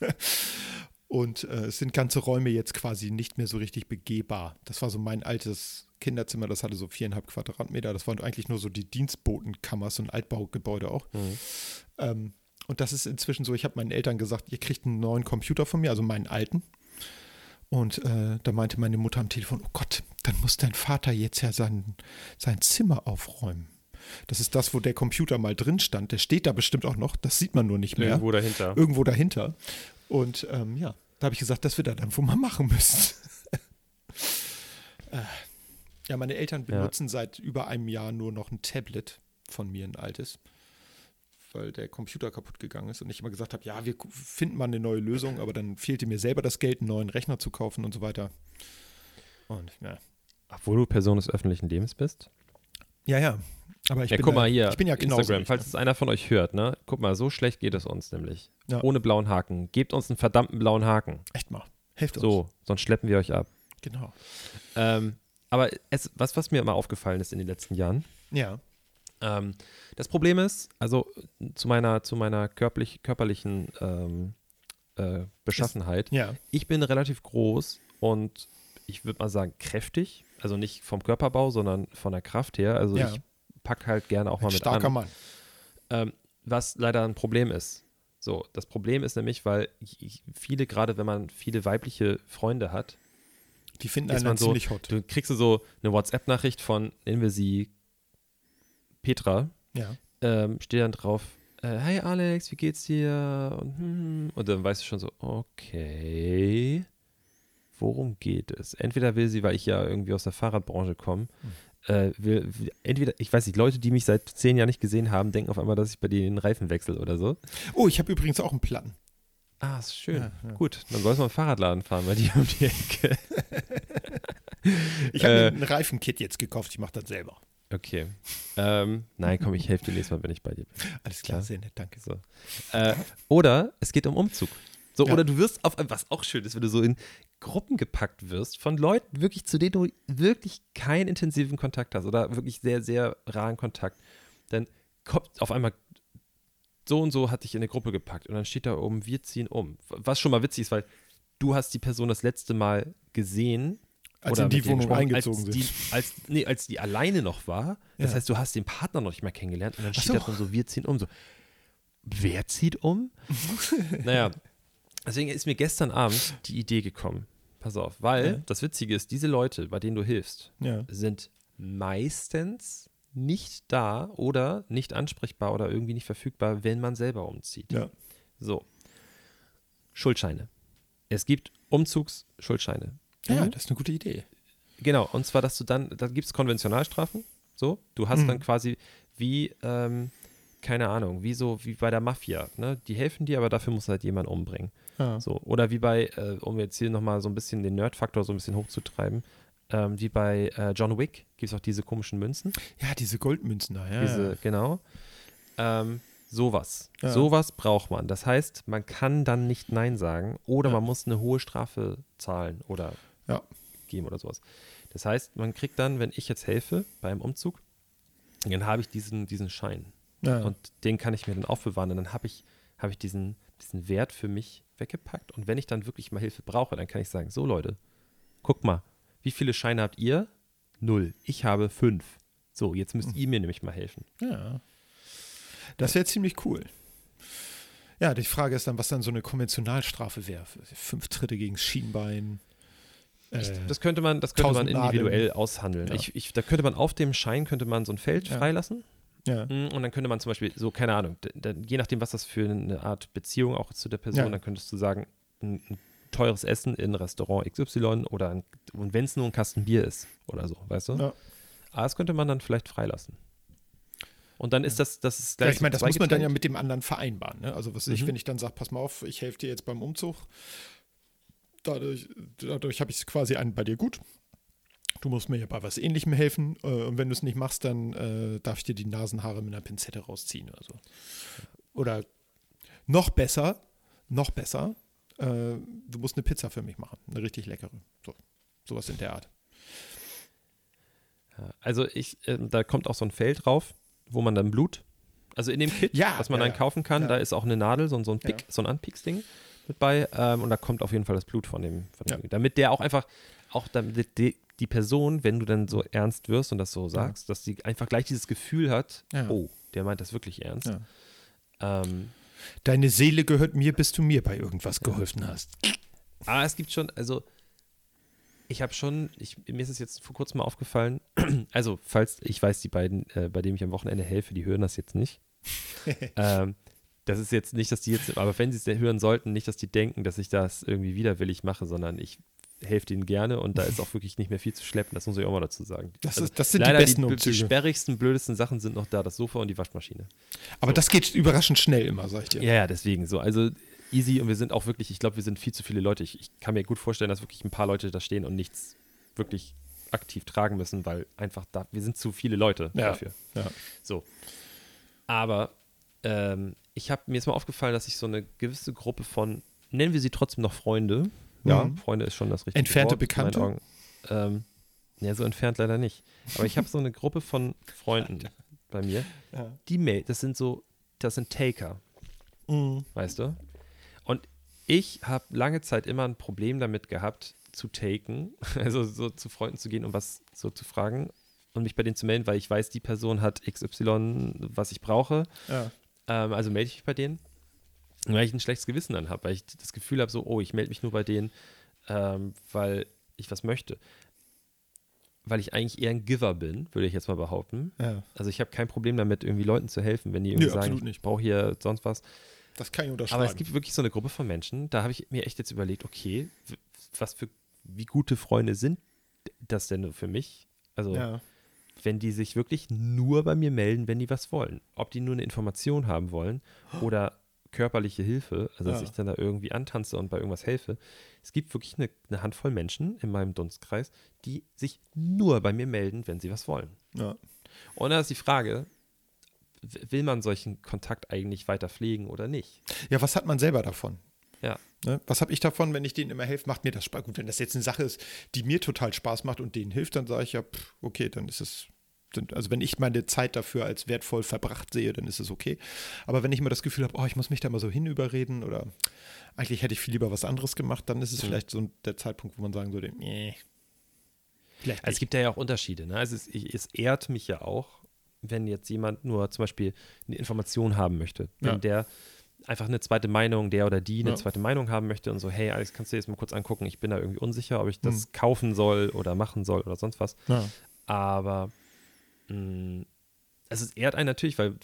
(laughs) Und äh, es sind ganze Räume jetzt quasi nicht mehr so richtig begehbar. Das war so mein altes Kinderzimmer, das hatte so viereinhalb Quadratmeter. Das waren eigentlich nur so die Dienstbotenkammer, so ein Altbaugebäude auch. Mhm. Ähm, und das ist inzwischen so, ich habe meinen Eltern gesagt, ihr kriegt einen neuen Computer von mir, also meinen alten. Und äh, da meinte meine Mutter am Telefon, oh Gott, dann muss dein Vater jetzt ja sein, sein Zimmer aufräumen. Das ist das, wo der Computer mal drin stand. Der steht da bestimmt auch noch, das sieht man nur nicht mehr. Irgendwo dahinter. Irgendwo dahinter. Und ähm, ja, da habe ich gesagt, das wird er dann wohl mal machen müssen. (laughs) Äh, ja, meine Eltern Ja. benutzen seit über einem Jahr nur noch ein Tablet von mir, ein altes, weil der Computer kaputt gegangen ist und ich immer gesagt habe, ja, wir finden mal eine neue Lösung, aber dann fehlte mir selber das Geld, einen neuen Rechner zu kaufen und so weiter. Und ja, Obwohl du Person des öffentlichen Lebens bist. ja, ja. Aber ich ja, bin guck ja, mal hier. ich bin ja Instagram, knausrig, falls es einer von euch hört, ne? Guck mal, so schlecht geht es uns nämlich. Ja. Ohne blauen Haken. Gebt uns einen verdammten blauen Haken. Echt mal. Helft uns. So, sonst schleppen wir euch ab. Genau. Ähm, aber es, was, was mir immer aufgefallen ist in den letzten Jahren, Ja. ähm, das Problem ist, also zu meiner, zu meiner körperlich, körperlichen ähm, äh, Beschaffenheit, Ja. ich bin relativ groß und ich würde mal sagen kräftig, also nicht vom Körperbau, sondern von der Kraft her. Also Ja. ich pack halt gerne auch mal Ein mit starker an. Mann. Ähm, was leider ein Problem ist. So, das Problem ist nämlich, weil ich, viele, gerade wenn man viele weibliche Freunde hat, Die finden einen so, ziemlich hot. du kriegst so eine WhatsApp-Nachricht von, nennen wir sie Petra, Ja. ähm, steht dann drauf, äh, hey Alex, wie geht's dir? Und, hm, und dann weißt du schon so, okay, worum geht es? Entweder will sie, weil ich ja irgendwie aus der Fahrradbranche komme, äh, will, will, entweder, ich weiß nicht, Leute, die mich seit zehn Jahren nicht gesehen haben, denken auf einmal, dass ich bei denen den Reifen wechsle oder so. Oh, ich habe übrigens auch einen Platten. Ah, ist schön. Ja, ja. Gut, dann sollst du mal einen Fahrradladen fahren, weil die um die Ecke. (laughs) Ich habe Äh. mir ein Reifenkit jetzt gekauft, ich mache das selber. Okay. Ähm, nein, komm, ich helfe dir nächstes Mal, wenn ich bei dir bin. Alles klar, Ja. sehr nett, danke. So. Äh, oder es geht um Umzug. So, Ja. oder du wirst auf, was auch schön ist, wenn du so in Gruppen gepackt wirst von Leuten, wirklich zu denen du wirklich keinen intensiven Kontakt hast oder wirklich sehr, sehr raren Kontakt. Dann kommt auf einmal so und so hat dich in eine Gruppe gepackt und dann steht da oben, wir ziehen um. Was schon mal witzig ist, weil du hast die Person das letzte Mal gesehen Als Oder in die Wohnung eingezogen als sind. Die, als, nee, als die alleine noch war. Das Ja. heißt, du hast den Partner noch nicht mal kennengelernt und dann steht so. da drin so, wir ziehen um. So, wer zieht um? (laughs) naja, deswegen ist mir gestern Abend die Idee gekommen. Pass auf, weil Ja. das Witzige ist, diese Leute, bei denen du hilfst, Ja. sind meistens nicht da oder nicht ansprechbar oder irgendwie nicht verfügbar, wenn man selber umzieht. Ja. So. Schuldscheine. Es gibt Umzugsschuldscheine. Ja, Mhm. das ist eine gute Idee. Genau, und zwar, dass du dann, da gibt es Konventionalstrafen. So, du hast Mhm. dann quasi wie, ähm, keine Ahnung, wie so, wie bei der Mafia. Ne? Die helfen dir, aber dafür muss halt jemand umbringen. Ja. So, oder wie bei, äh, um jetzt hier nochmal so ein bisschen den Nerd-Faktor so ein bisschen hochzutreiben, ähm, wie bei äh, John Wick gibt es auch diese komischen Münzen. ja, diese Goldmünzen da, ja. Diese, ja. genau. Ähm, sowas. Ja. Sowas braucht man. Das heißt, man kann dann nicht Nein sagen oder man muss eine hohe Strafe zahlen oder geben oder sowas. Das heißt, man kriegt dann, wenn ich jetzt helfe beim Umzug, dann habe ich diesen, diesen Schein. Ja. Und den kann ich mir dann aufbewahren. Und dann habe ich, habe ich diesen, diesen Wert für mich weggepackt. Und wenn ich dann wirklich mal Hilfe brauche, dann kann ich sagen: So, Leute, guck mal, wie viele Scheine habt ihr? Null. Ich habe fünf. So, jetzt müsst ihr mir nämlich mal helfen. Ja. Das wäre ziemlich cool. Ja, die Frage ist dann, was dann so eine Konventionalstrafe wäre. Fünf Tritte gegen das Schienbein. Ich, Äh, das könnte man, das könnte man individuell aushandeln. Ja. Ich, ich, da könnte man auf dem Schein könnte man so ein Feld Ja. freilassen ja. Mm, und dann könnte man zum Beispiel so keine Ahnung, je nachdem was das für eine Art Beziehung auch zu der Person, Ja. dann könntest du sagen ein, ein teures Essen in Restaurant XY oder ein, und wenn es nur ein Kasten Bier ist oder so, weißt du? Ja. Aber das könnte man dann vielleicht freilassen. Und dann ist das, das ist Ja, gleich ich meine, das muss man dann ja mit dem anderen vereinbaren. Ne? Also was ich, Mhm. wenn ich dann sage, pass mal auf, ich helfe dir jetzt beim Umzug, dadurch, dadurch habe ich es quasi einen bei dir gut. Du musst mir ja bei was Ähnlichem helfen äh, und wenn du es nicht machst, dann äh, darf ich dir die Nasenhaare mit einer Pinzette rausziehen oder so. Oder noch besser, noch besser, äh, du musst eine Pizza für mich machen, eine richtig leckere. So, sowas in der Art. Also ich, ähm, da kommt auch so ein Feld drauf, wo man dann Blut, also in dem Kit, Ja, was man ja, dann ja. kaufen kann, da ist auch eine Nadel, so, ein- so ein. Pick, so ein Anpieks-Ding mit bei ähm, und da kommt auf jeden Fall das Blut von dem, von dem damit der auch einfach, auch damit die, die Person, wenn du dann so ernst wirst und das so sagst, dass sie einfach gleich dieses Gefühl hat, Ja. oh, der meint das wirklich ernst. Ja. Ähm, Deine Seele gehört mir, bis du mir bei irgendwas geholfen hast. Aber es gibt schon, also ich habe schon, ich, mir ist es jetzt vor kurzem mal aufgefallen, (clears throat) also falls ich weiß, die beiden, äh, bei denen ich am Wochenende helfe, die hören das jetzt nicht. (laughs) ähm, das ist jetzt nicht, dass die jetzt, aber wenn sie es hören sollten, nicht, dass die denken, dass ich das irgendwie widerwillig mache, sondern ich helfe denen gerne und da ist auch wirklich nicht mehr viel zu schleppen, das muss ich auch mal dazu sagen. Das, Also ist, das sind die besten die, die Umzüge. sperrigsten, blödesten Sachen sind noch da, das Sofa und die Waschmaschine. Aber das geht überraschend schnell immer, sag ich dir. Ja, ja, deswegen so. Also easy und wir sind auch wirklich, ich glaube, wir sind viel zu viele Leute. Ich, ich kann mir gut vorstellen, dass wirklich ein paar Leute da stehen und nichts wirklich aktiv tragen müssen, weil einfach da, wir sind zu viele Leute Ja. dafür. Ja. So. Aber ähm, ich habe mir ist mal aufgefallen, dass ich so eine gewisse Gruppe von, nennen wir sie trotzdem noch Freunde. Ja, Mhm. Freunde ist schon das richtige Entfernte Wort Bekannte? Ähm, ja, so entfernt leider nicht. Aber ich habe so eine Gruppe von Freunden bei mir, Ja. die Mail, das sind so, das sind Taker Mhm. weißt du? Und ich habe lange Zeit immer ein Problem damit gehabt, zu taken, (laughs) also so zu Freunden zu gehen und was so zu fragen und mich bei denen zu melden, weil ich weiß, die Person hat XY, was ich brauche. Ja. Ähm, also melde ich mich bei denen. Weil ich ein schlechtes Gewissen dann habe, weil ich das Gefühl habe, so, oh, ich melde mich nur bei denen, ähm, weil ich was möchte. Weil ich eigentlich eher ein Giver bin, würde ich jetzt mal behaupten. ja. Also ich habe kein Problem damit, irgendwie Leuten zu helfen, wenn die irgendwie sagen, absolut ich brauche hier sonst was. Das kann ich unterschreiben. Aber es gibt wirklich so eine Gruppe von Menschen, da habe ich mir echt jetzt überlegt, okay, was für, wie gute Freunde sind das denn für mich? Also, ja. wenn die sich wirklich nur bei mir melden, wenn die was wollen. Ob die nur eine Information haben wollen oder körperliche Hilfe, also dass Ja. ich dann da irgendwie antanze und bei irgendwas helfe. Es gibt wirklich eine, eine Handvoll Menschen in meinem Dunstkreis, die sich nur bei mir melden, wenn sie was wollen. ja. Und da ist die Frage, will man solchen Kontakt eigentlich weiter pflegen oder nicht? Ja, was hat man selber davon? Ja. Ne? Was habe ich davon, wenn ich denen immer helfe? Macht mir das Spaß? Gut, wenn das jetzt eine Sache ist, die mir total Spaß macht und denen hilft, dann sage ich ja, pff, okay, dann ist es. Also wenn ich meine Zeit dafür als wertvoll verbracht sehe, dann ist es okay. Aber wenn ich immer das Gefühl habe, oh, ich muss mich da mal so hinüberreden oder eigentlich hätte ich viel lieber was anderes gemacht, dann ist es Mhm. vielleicht so der Zeitpunkt, wo man sagen würde, nee, Vielleicht Also es gibt ja auch Unterschiede. Ne? Also es, es ehrt mich ja auch, wenn jetzt jemand nur zum Beispiel eine Information haben möchte. Wenn Ja. der einfach eine zweite Meinung, der oder die eine Ja. zweite Meinung haben möchte und so, hey Alex, kannst du dir das mal kurz angucken? Ich bin da irgendwie unsicher, ob ich das Mhm. kaufen soll oder machen soll oder sonst was. Ja. Aber mh, also es ehrt einen natürlich, weil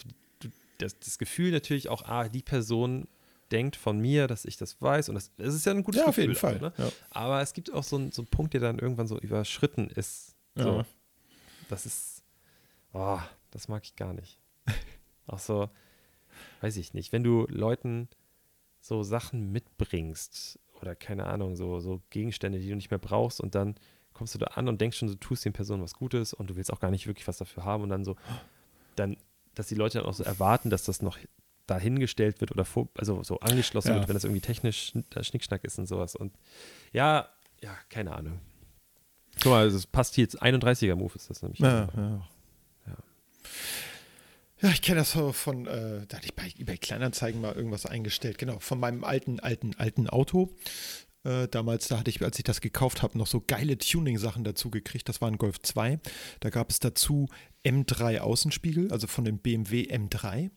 das, das Gefühl natürlich auch, ah, die Person denkt von mir, dass ich das weiß und das, das ist ja ein gutes ja, auf Gefühl. jeden Fall. auch, ne? Ja. Aber es gibt auch so, einen- so einen Punkt, der dann irgendwann so überschritten ist. So. Ja. Das ist, oh, das mag ich gar nicht. (laughs) auch so, weiß ich nicht, wenn du Leuten so Sachen mitbringst oder keine Ahnung, so, so Gegenstände, die du nicht mehr brauchst und dann kommst du da an und denkst schon, du tust den Personen was Gutes und du willst auch gar nicht wirklich was dafür haben und dann so, dann, dass die Leute dann auch so erwarten, dass das noch dahingestellt wird oder vor, also so angeschlossen Ja. wird, wenn das irgendwie technisch schn- Schnickschnack ist und sowas. Und ja, ja, keine Ahnung. Guck mal, es passt hier jetzt 31er-Move ist das nämlich. Ja, ja. Ja. Ja, ich kenne das so von, äh, da hatte ich bei eBay Kleinanzeigen mal irgendwas eingestellt, genau, von meinem alten, alten, alten Auto. Äh, damals, da hatte ich, als ich das gekauft habe, noch so geile Tuning-Sachen dazu gekriegt. Das war ein Golf 2. Da gab es dazu M3 Außenspiegel, also von dem BMW M3.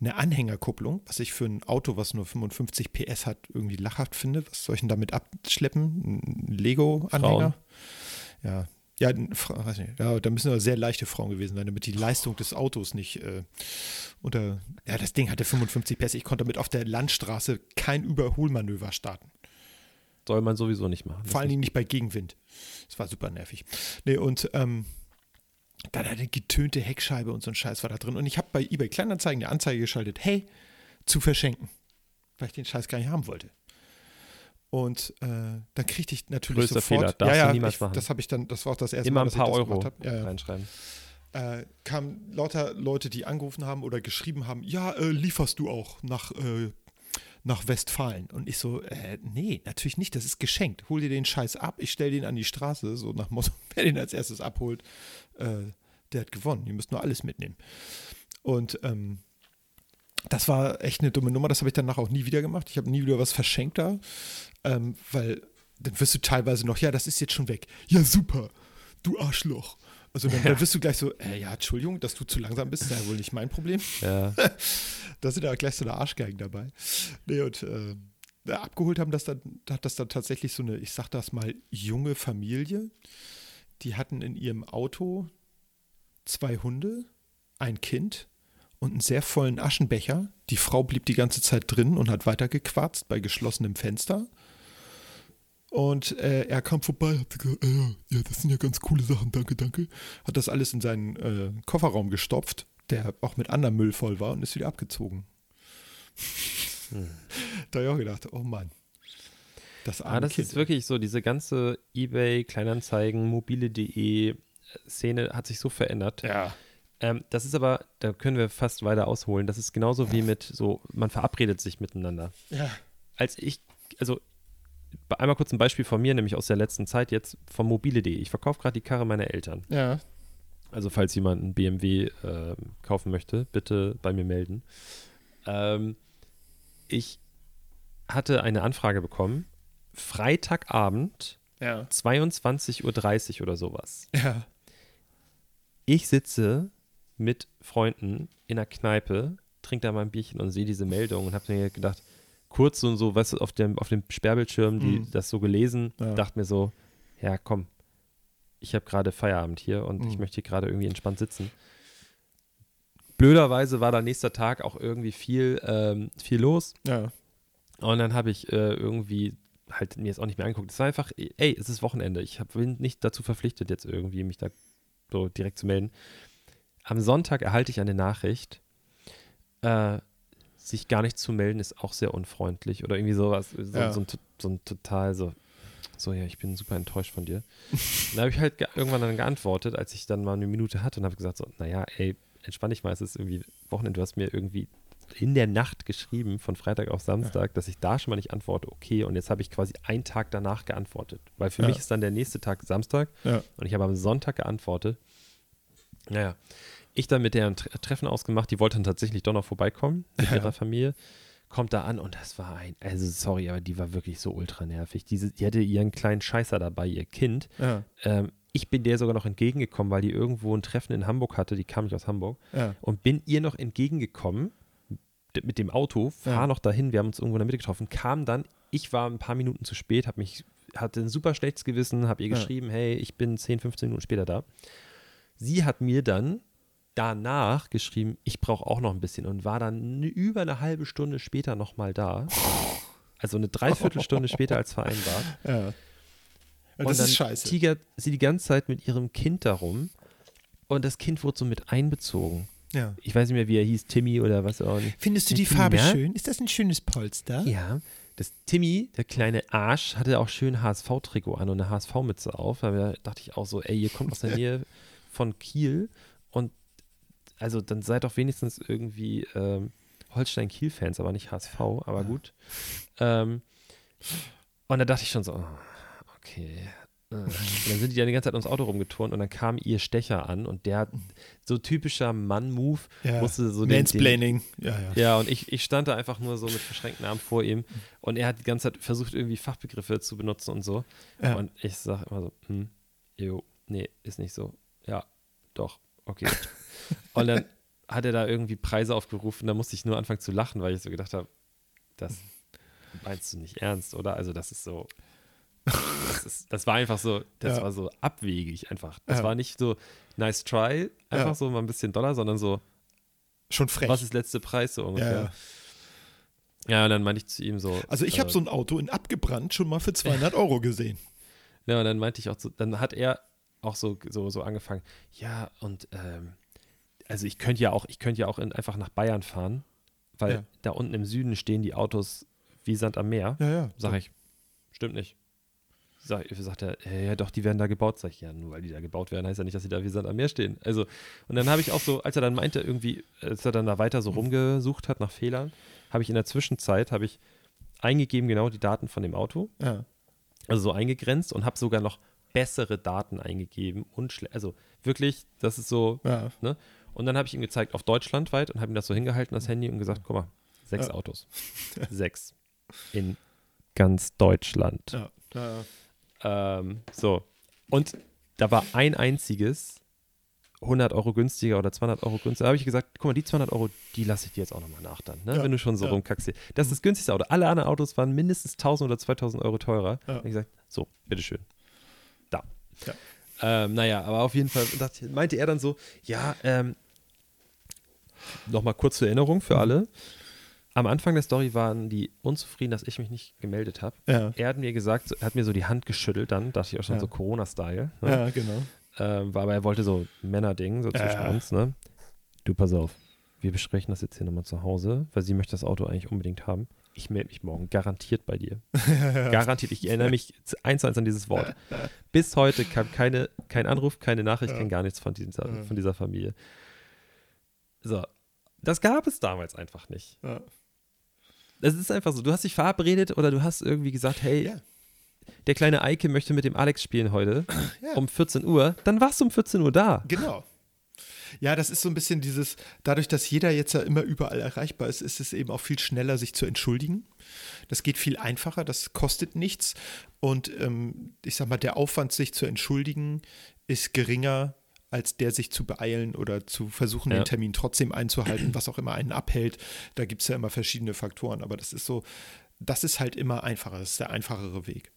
Eine Anhängerkupplung, was ich für ein Auto, was nur 55 PS hat, irgendwie lachhaft finde. Was soll ich denn damit abschleppen? Ein Lego-Anhänger? Ja, ja, weiß nicht. ja, da müssen aber sehr leichte Frauen gewesen sein, damit die Leistung des Autos nicht äh, unter. Ja, das Ding hatte 55 PS. Ich konnte damit auf der Landstraße kein Überholmanöver starten. Soll man sowieso nicht machen. Vor allen Dingen nicht bei Gegenwind. Das war super nervig. Nee, und ähm, dann eine getönte Heckscheibe und so ein Scheiß war da drin. Und ich habe bei eBay Kleinanzeigen eine Anzeige geschaltet, hey, zu verschenken. Weil ich den Scheiß gar nicht haben wollte. Und äh, dann kriegte ich natürlich Größter sofort. Fehler, ja, ja, ich, das habe ich dann, das war auch das erste Immer Mal, ein dass paar ich das Euro gemacht habe. Ja, ja reinschreiben. äh, kamen lauter Leute, die angerufen haben oder geschrieben haben, ja, äh, lieferst du auch nach, äh, nach Westfalen? Und ich so, äh, nee, natürlich nicht, das ist geschenkt. Hol dir den Scheiß ab, ich stell den an die Straße, so nach Motto, (laughs) wer den als erstes abholt, äh, der hat gewonnen. Ihr müsst nur alles mitnehmen. Und ähm, das war echt eine dumme Nummer, das habe ich danach auch nie wieder gemacht. Ich habe nie wieder was verschenkt da, ähm, weil dann wirst du teilweise noch, ja, das ist jetzt schon weg. Ja, super, du Arschloch. Also dann, dann wirst du gleich so, äh, ja, Entschuldigung, dass du zu langsam bist, ist ja wohl nicht mein Problem. Ja. (laughs) Da sind ja gleich so eine Arschgeigen dabei. Nee, und äh, ja, abgeholt haben das dann, hat das dann tatsächlich so eine, ich sag das mal, junge Familie. Die hatten in ihrem Auto zwei Hunde, ein Kind und einen sehr vollen Aschenbecher. Die Frau blieb die ganze Zeit drin und hat weitergequarzt bei geschlossenem Fenster. Und äh, er kam vorbei, hat gesagt, äh, ja, das sind ja ganz coole Sachen, danke, danke. Hat das alles in seinen äh, Kofferraum gestopft, der auch mit anderem Müll voll war und ist wieder abgezogen. Da habe ich auch gedacht, oh Mann. Das arme Ah, das kind. ist wirklich so, diese ganze Ebay, Kleinanzeigen, mobile.de Szene hat sich so verändert. Ja. Ähm, das ist aber, da können wir fast weiter ausholen. Das ist genauso wie mit so, man verabredet sich miteinander. Ja. Als ich, also einmal kurz ein Beispiel von mir, nämlich aus der letzten Zeit jetzt vom mobile.de. Ich verkaufe gerade die Karre meiner Eltern. Ja. Also falls jemand einen BMW ähm, kaufen möchte, bitte bei mir melden. Ähm, ich hatte eine Anfrage bekommen, Freitagabend, Ja. 22.30 Uhr oder sowas. Ja. Ich sitze mit Freunden in einer Kneipe, trinke da mal ein Bierchen und sehe diese Meldung und habe mir gedacht, kurz so, so was auf dem, auf dem Sperrbildschirm, die, Mhm. das so gelesen, Ja. dachte mir so, ja komm, ich habe gerade Feierabend hier und ich Mhm. möchte hier gerade irgendwie entspannt sitzen. Blöderweise war da nächster Tag auch irgendwie viel, ähm, viel los. Ja. Und dann habe ich äh, irgendwie halt mir jetzt auch nicht mehr angeguckt. Es war einfach, ey, es ist Wochenende. Ich hab, bin nicht dazu verpflichtet, jetzt irgendwie mich da so direkt zu melden. Am Sonntag erhalte ich eine Nachricht. Äh, sich gar nicht zu melden ist auch sehr unfreundlich oder irgendwie sowas. So, Ja. so, ein, so ein total so, so, ja, ich bin super enttäuscht von dir. dann habe ich halt ge- irgendwann dann geantwortet, als ich dann mal eine Minute hatte und habe gesagt so, naja, ey, entspann dich mal, es ist irgendwie Wochenende. Du hast mir irgendwie in der Nacht geschrieben, von Freitag auf Samstag, dass ich da schon mal nicht antworte, okay, und jetzt habe ich quasi einen Tag danach geantwortet. Weil für Ja. mich ist dann der nächste Tag Samstag Ja. und ich habe am Sonntag geantwortet. Naja, ich dann mit der ein Tre- Treffen ausgemacht, die wollte dann tatsächlich doch noch vorbeikommen mit Ja. ihrer Familie. Kommt da an und das war ein, also sorry, aber die war wirklich so ultra nervig. Diese, die hatte ihren kleinen Scheißer dabei, ihr Kind. Ja. Ähm, ich bin der sogar noch entgegengekommen, weil die irgendwo ein Treffen in Hamburg hatte, die kam nicht aus Hamburg, Ja. und bin ihr noch entgegengekommen mit dem Auto, fahr Ja. noch dahin, wir haben uns irgendwo in der Mitte getroffen, kam dann, ich war ein paar Minuten zu spät, habe mich, hatte ein super schlechtes Gewissen, habe ihr Ja. geschrieben, hey, ich bin 10, 15 Minuten später da. Sie hat mir dann danach geschrieben, ich brauche auch noch ein bisschen und war dann über eine halbe Stunde später nochmal da. Also eine Dreiviertelstunde später als vereinbart. (laughs) Ja. Und das dann ist scheiße. tigert sie die ganze Zeit mit ihrem Kind darum und das Kind wurde so mit einbezogen. Ja. Ich weiß nicht mehr, wie er hieß, Timmy oder was auch nicht. Findest du die Farbe Ja? schön? Ist das ein schönes Polster? Ja, das Timmy, der kleine Arsch, hatte auch schön HSV-Trikot an und eine HSV-Mütze auf. Da dachte ich auch so, ey, ihr kommt aus der (laughs) Nähe von Kiel also dann seid doch wenigstens irgendwie ähm, Holstein-Kiel-Fans, aber nicht HSV, aber gut. Ähm, und da dachte ich schon so, oh, okay. äh. Und dann sind die dann die ganze Zeit ums Auto rumgeturnt und dann kam ihr Stecher an und der hat so typischer Mann-Move, Ja. musste so den, den, Mansplaining. Ja, ja. ja, und ich, ich stand da einfach nur so mit verschränkten Armen vor ihm und er hat die ganze Zeit versucht, irgendwie Fachbegriffe zu benutzen und so. Ja. Und ich sag immer so, hm, jo, nee, ist nicht so. Ja, doch, okay. Und dann hat er da irgendwie Preise aufgerufen, da musste ich nur anfangen zu lachen, weil ich so gedacht habe, das meinst du nicht ernst, oder? Also das ist so, das, ist, das war einfach so, das Ja. war so abwegig einfach. Das Ja. war nicht so, nice try, einfach Ja. so mal ein bisschen Dollar, sondern so, Schon frech. was ist letzte Preis so ungefähr. ja. Und dann meinte ich zu ihm so. Also ich habe äh, so ein Auto in abgebrannt schon mal für 200 Euro gesehen. (laughs) Ja, und dann meinte ich auch so, dann hat er auch so, so, so angefangen, ja, und ähm, also ich könnte ja auch, ich könnte ja auch in, einfach nach Bayern fahren, weil Ja. da unten im Süden stehen die Autos wie Sand am Meer. Ja, ja. Sag ich, stimmt nicht. Sag, sagt er, äh, ja doch, die werden da gebaut. Sag ich, ja, nur weil die da gebaut werden, heißt ja nicht, dass sie da wie Sand am Meer stehen. Also, und dann habe ich auch so, als er dann meinte, irgendwie, als er dann da weiter so rumgesucht hat nach Fehlern, habe ich in der Zwischenzeit, habe ich eingegeben genau die Daten von dem Auto Ja. also so eingegrenzt und habe sogar noch bessere Daten eingegeben und also wirklich, das ist so, Ja. ne? Und dann habe ich ihm gezeigt auf deutschlandweit und habe ihm das so hingehalten, das Handy, und gesagt, guck mal, sechs Ja. Autos. (laughs) sechs. In ganz Deutschland. Ja. ja. Ähm, so. Und da war ein einziges 100 Euro günstiger oder 200 Euro günstiger. Da habe ich gesagt, guck mal, die 200 Euro, die lasse ich dir jetzt auch nochmal nach dann, ne? Ja, wenn du schon so ja. rumkackst. Das ist das günstigste Auto. Alle anderen Autos waren mindestens 1000 oder 2000 Euro teurer. Ja. Da habe ich gesagt, so, bitteschön. Da. Ja. Ähm, naja, aber auf jeden Fall dachte, meinte er dann so, ja, ähm, nochmal kurz zur Erinnerung für alle. Am Anfang der Story waren die unzufrieden, dass ich mich nicht gemeldet habe. Ja. Er hat mir gesagt, er hat mir so die Hand geschüttelt dann, dachte ich auch schon Ja. so Corona-Style. Ne? ja, genau. Ähm, war, aber er wollte so Männerding, so zwischen Ja. uns, ne? Du, pass auf. Wir besprechen das jetzt hier nochmal zu Hause, weil sie möchte das Auto eigentlich unbedingt haben. Ich melde mich morgen garantiert bei dir. (laughs) Garantiert. Ich erinnere mich eins zu eins an dieses Wort. (laughs) Bis heute kam keine, kein Anruf, keine Nachricht, kein gar nichts von dieser, von dieser Familie. So. Das gab es damals einfach nicht. Ja. Es ist einfach so, du hast dich verabredet oder du hast irgendwie gesagt, hey, Ja. der kleine Eike möchte mit dem Alex spielen heute (clears throat) Ja. um 14 Uhr, dann warst du um 14 Uhr da. Genau. Ja, das ist so ein bisschen dieses, dadurch, dass jeder jetzt ja immer überall erreichbar ist, ist es eben auch viel schneller, sich zu entschuldigen. Das geht viel einfacher, das kostet nichts. Und ähm, ich sag mal, der Aufwand, sich zu entschuldigen, ist geringer, als der sich zu beeilen oder zu versuchen, Ja. den Termin trotzdem einzuhalten, was auch immer einen abhält. Da gibt es ja immer verschiedene Faktoren, aber das ist so, das ist halt immer einfacher, das ist der einfachere Weg.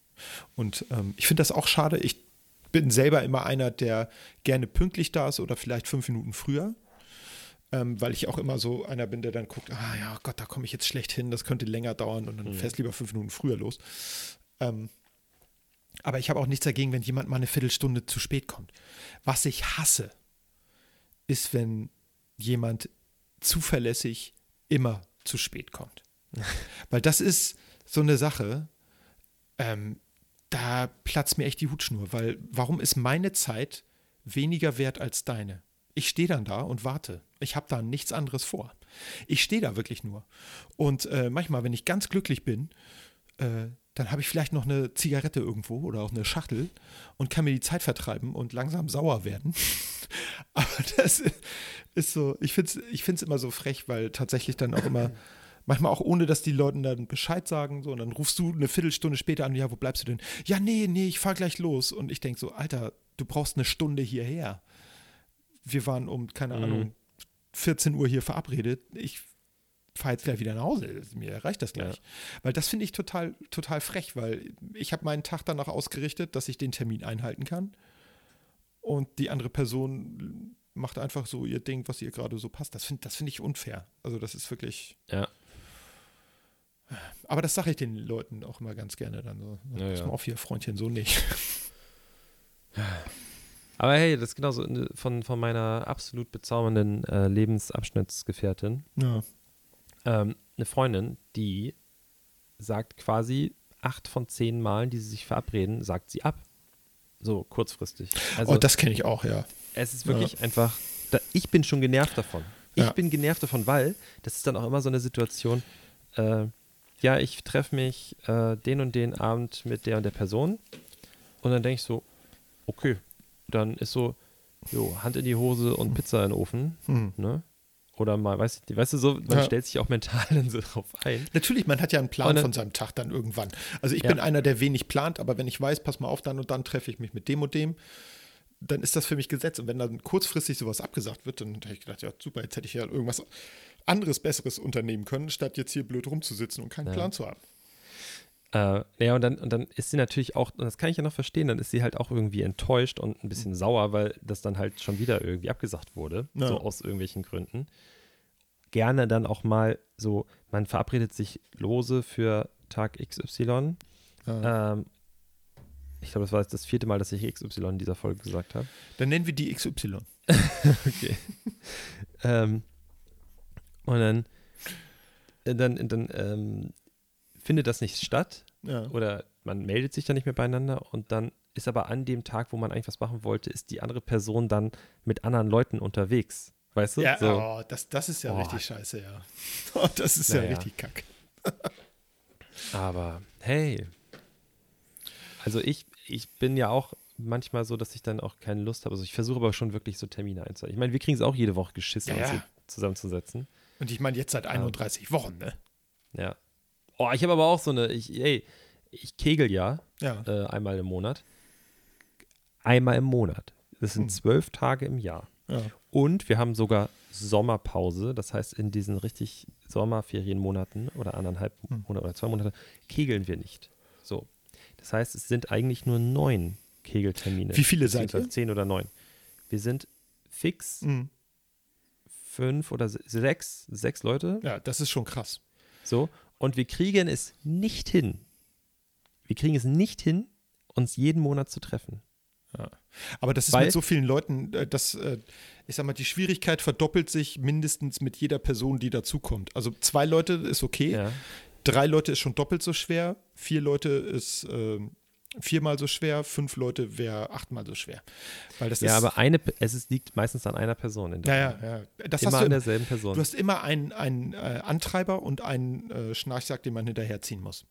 Und ähm, ich finde das auch schade. Ich bin selber immer einer, der gerne pünktlich da ist oder vielleicht fünf Minuten früher. Ähm, weil ich auch immer so einer bin, der dann guckt, ah ja, Gott, da komme ich jetzt schlecht hin, das könnte länger dauern und dann fährst lieber fünf Minuten früher los. Ähm, aber ich habe auch nichts dagegen, wenn jemand mal eine Viertelstunde zu spät kommt. Was ich hasse, ist, wenn jemand zuverlässig immer zu spät kommt. (laughs) Weil das ist so eine Sache, ähm, da platzt mir echt die Hutschnur, weil warum ist meine Zeit weniger wert als deine? Ich stehe dann da und warte. Ich habe da nichts anderes vor. Ich stehe da wirklich nur. Und äh, manchmal, wenn ich ganz glücklich bin, äh, dann habe ich vielleicht noch eine Zigarette irgendwo oder auch eine Schachtel und kann mir die Zeit vertreiben und langsam sauer werden. (laughs) Aber das ist so, ich finde es ich find's immer so frech, weil tatsächlich dann auch immer Manchmal auch ohne, dass die Leuten dann Bescheid sagen. So, und dann rufst du eine Viertelstunde später an, ja, wo bleibst du denn? Ja, nee, nee, ich fahr gleich los. Und ich denke so, Alter, du brauchst eine Stunde hierher. Wir waren um, keine Mhm. Ahnung, 14 Uhr hier verabredet. Ich fahre jetzt gleich wieder nach Hause. Mir reicht das gleich. Ja. Weil das finde ich total, total frech, weil ich habe meinen Tag danach ausgerichtet, dass ich den Termin einhalten kann. Und die andere Person macht einfach so ihr Ding, was ihr gerade so passt. Das finde das find ich unfair. Also das ist wirklich. Ja. Aber das sage ich den Leuten auch immer ganz gerne dann so. Ja, Pass ja. mal auf hier, Freundchen, so nicht. (laughs) Aber hey, das ist genauso eine- von, von meiner absolut bezaubernden äh, Lebensabschnittsgefährtin. Ja. Ähm, eine Freundin, die sagt quasi acht von zehn Malen, die sie sich verabreden, sagt sie ab. So kurzfristig. Also oh, das kenne ich auch, ja. es ist wirklich einfach, da, ich bin schon genervt davon. Ich Ja. bin genervt davon, weil das ist dann auch immer so eine Situation, äh, ja, ich treffe mich äh, den und den Abend mit der und der Person und dann denke ich so, okay, dann ist so, jo, Hand in die Hose und Pizza in den Ofen, Hm. ne? Oder mal, weiß ich, nicht, weißt du, so, man Ja. stellt sich auch mental (laughs) dann so drauf ein. Natürlich, man hat ja einen Plan dann- von seinem Tag dann irgendwann. Also ich Ja. bin einer, der wenig plant, aber wenn ich weiß, pass mal auf, dann und dann treffe ich mich mit dem und dem, dann ist das für mich Gesetz. Und wenn dann kurzfristig sowas abgesagt wird, dann hätte ich gedacht, ja super, jetzt hätte ich ja irgendwas anderes, Besseres unternehmen können, statt jetzt hier blöd rumzusitzen und keinen Ja. Plan zu haben. Äh, ja, und dann, und dann ist sie natürlich auch, und das kann ich ja noch verstehen, dann ist sie halt auch irgendwie enttäuscht und ein bisschen sauer, weil das dann halt schon wieder irgendwie abgesagt wurde, Ja. so aus irgendwelchen Gründen. Gerne dann auch mal so, man verabredet sich lose für Tag XY. Ja. Ähm, ich glaube, das war jetzt das vierte Mal, dass ich XY in dieser Folge gesagt habe. Dann nennen wir die XY. (laughs) Okay. ähm, und dann, dann, dann ähm, findet das nicht statt Ja. oder man meldet sich dann nicht mehr beieinander und dann ist aber an dem Tag, wo man eigentlich was machen wollte, ist die andere Person dann mit anderen Leuten unterwegs. Weißt du? Ja, so. oh, das, das ist ja Oh. richtig scheiße, ja. (laughs) Oh, das ist ja Naja. richtig kack. (laughs) Aber hey. Also ich, ich bin ja auch manchmal so, dass ich dann auch keine Lust habe. Also ich versuche aber schon wirklich so Termine einzuhalten. Ich meine, wir kriegen es auch jede Woche geschissen, Ja, uns ja. hier zusammenzusetzen. Und ich meine, jetzt seit 31 Wochen, ne? Ja. Oh, ich habe aber auch so eine, ich, ey, ich kegel ja Ja. äh, einmal im Monat. Einmal im Monat. Das sind Hm. zwölf Tage im Jahr. ja. Und wir haben sogar Sommerpause. Das heißt, in diesen richtig Sommerferienmonaten oder anderthalb Hm. Monate oder zwei Monate kegeln wir nicht. So. Das heißt, es sind eigentlich nur neun Kegeltermine. Wie viele seid ihr? Zehn oder neun. Wir sind fix Mhm. fünf oder se- sechs, sechs Leute. ja, das ist schon krass. So. Und wir kriegen es nicht hin. Wir kriegen es nicht hin, uns jeden Monat zu treffen. Aber das ist Weil- mit so vielen Leuten, äh, dass, äh, ich sag mal, die Schwierigkeit verdoppelt sich mindestens mit jeder Person, die dazukommt. Also zwei Leute ist okay, Ja. drei Leute ist schon doppelt so schwer, vier Leute ist ähm, viermal so schwer, fünf Leute wäre achtmal so schwer. Weil das Ja, ist, aber eine, es ist, liegt meistens an einer Person. In der ja, ja, ja. Das Immer an derselben Person. du hast immer einen, einen äh, Antreiber und einen äh, Schnarchsack, den man hinterherziehen muss.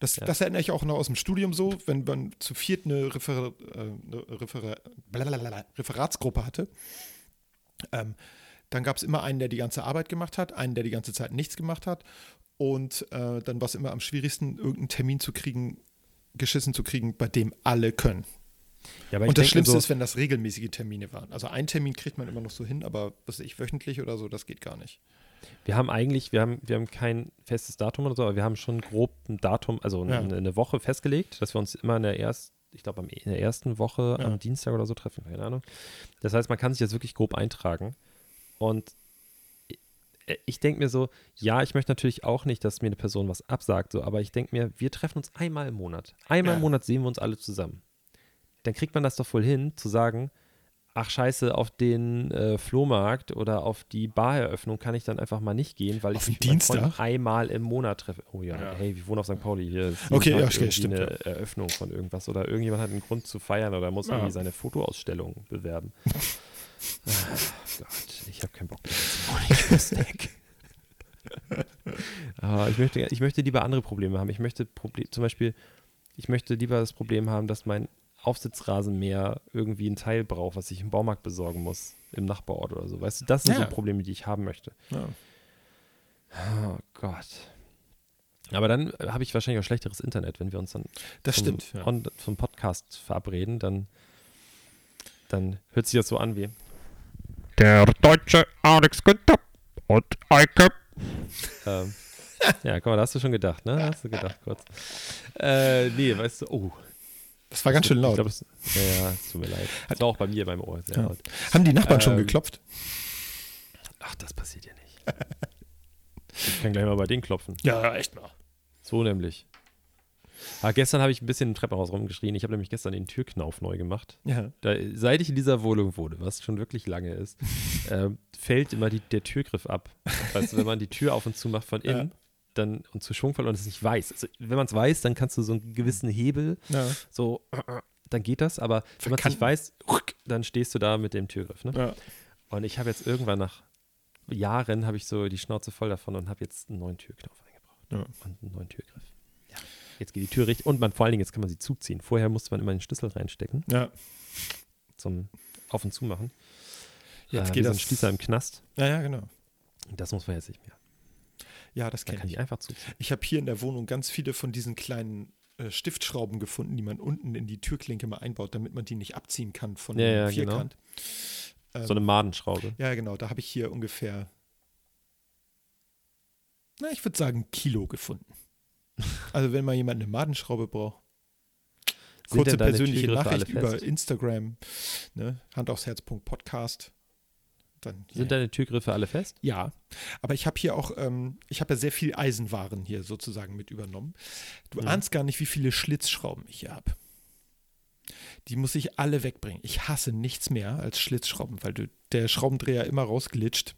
Das, Ja. das erinnere ich auch noch aus dem Studium so, wenn man zu viert eine, Refer äh, eine Refer Referatsgruppe hatte. Ähm, dann gab es immer einen, der die ganze Arbeit gemacht hat, einen, der die ganze Zeit nichts gemacht hat. Und äh, dann war es immer am schwierigsten, irgendeinen Termin zu kriegen, geschissen zu kriegen, bei dem alle können. Ja, Und das Schlimmste so, ist, wenn das regelmäßige Termine waren. Also einen Termin kriegt man immer noch so hin, aber was weiß ich, wöchentlich oder so, das geht gar nicht. wir haben eigentlich, wir haben, wir haben kein festes Datum oder so, aber wir haben schon grob ein Datum, also Ja. eine, eine Woche festgelegt, dass wir uns immer in der ersten, ich glaube in der ersten Woche Ja. am Dienstag oder so treffen, keine Ahnung. Das heißt, man kann sich jetzt wirklich grob eintragen. Und ich- ich denke mir so, ja, ich möchte natürlich auch nicht, dass mir eine Person was absagt, so, aber ich denke mir, wir treffen uns einmal im Monat. Einmal Ja. im Monat sehen wir uns alle zusammen. Dann kriegt man das doch wohl hin, zu sagen, ach scheiße, auf den äh, Flohmarkt oder auf die Bareröffnung kann ich dann einfach mal nicht gehen, weil Auf ich mich Dienstag? einmal im Monat treffe. Oh ja, Ja. hey, wir wohnen auf St. Pauli, hier ist Okay, ja, okay, stimmt, eine Eröffnung von irgendwas oder irgendjemand hat einen Grund zu feiern oder muss Ja. irgendwie seine Fotoausstellung bewerben. (laughs) Ach Gott, ich habe keinen Bock mehr. Aber (laughs) ich möchte, ich möchte lieber andere Probleme haben. Ich möchte Proble zum Beispiel, ich möchte lieber das Problem haben, dass mein Aufsitzrasenmäher irgendwie ein Teil braucht, was ich im Baumarkt besorgen muss, im Nachbarort oder so. Weißt du, das sind Ja. so Probleme, die ich haben möchte. Ja. Oh Gott. Aber dann habe ich wahrscheinlich auch schlechteres Internet, wenn wir uns dann Das zum, stimmt. Ja. on, zum Podcast verabreden, dann, dann hört sich das so an wie. Der deutsche Alex Günther und Eike. Ähm, ja, guck mal, da hast du schon gedacht, ne? Hast du gedacht kurz. Äh, nee, weißt du, oh. Das war ganz schön Ich laut. glaub, es, ja, ja, es tut mir leid. Das war auch bei mir beim Ohr sehr Ja. laut. Haben die Nachbarn schon Ähm, geklopft? Ach, das passiert ja nicht. Ich kann gleich mal bei denen klopfen. Ja, echt mal. So nämlich. Ah, gestern habe ich ein bisschen im Treppenhaus rumgeschrien. Ich habe nämlich gestern den Türknauf neu gemacht. Ja. Da, seit ich in dieser Wohnung wohne, was schon wirklich lange ist, (laughs) ähm, fällt immer die, der Türgriff ab. Weißt du, wenn man die Tür auf und zu macht von innen dann, und zu Schwung und es nicht weiß. Also, wenn man es weiß, dann kannst du so einen gewissen Hebel, Ja. so, (clears throat) dann geht das. Aber wenn man es nicht weiß, dann stehst du da mit dem Türgriff. Ne? ja. Und ich habe jetzt irgendwann nach Jahren habe ich so die Schnauze voll davon und habe jetzt einen neuen Türknopf eingebracht. Ja. Und einen neuen Türgriff. Jetzt geht die Tür richtig. Und man, vor allen Dingen, jetzt kann man sie zuziehen. Vorher musste man immer den Schlüssel reinstecken ja. zum Auf- und Zumachen. Jetzt äh, geht so das. ein Schließer im Knast. Ja, ja, genau. Und das muss man jetzt nicht mehr. Ja, das Da kenne kann ich. ich einfach zuziehen. Ich habe hier in der Wohnung ganz viele von diesen kleinen äh, Stiftschrauben gefunden, die man unten in die Türklinke mal einbaut, damit man die nicht abziehen kann von Ja, dem ja, genau. Vierkant. Ähm, So eine Madenschraube. ja, genau. Da habe ich hier ungefähr, na, ich würde sagen, Kilo gefunden. Also, wenn mal jemand eine Madenschraube braucht, kurze persönliche Nachricht über? Instagram, ne, Hand aufs Herz.podcast. Dann Sind deine Türgriffe alle fest? Ja, aber ich habe hier auch, ähm, ich habe ja sehr viel Eisenwaren hier sozusagen mit übernommen. Du Mhm. ahnst gar nicht, wie viele Schlitzschrauben ich hier habe. Die muss ich alle wegbringen. Ich hasse nichts mehr als Schlitzschrauben, weil du, der Schraubendreher immer rausglitscht.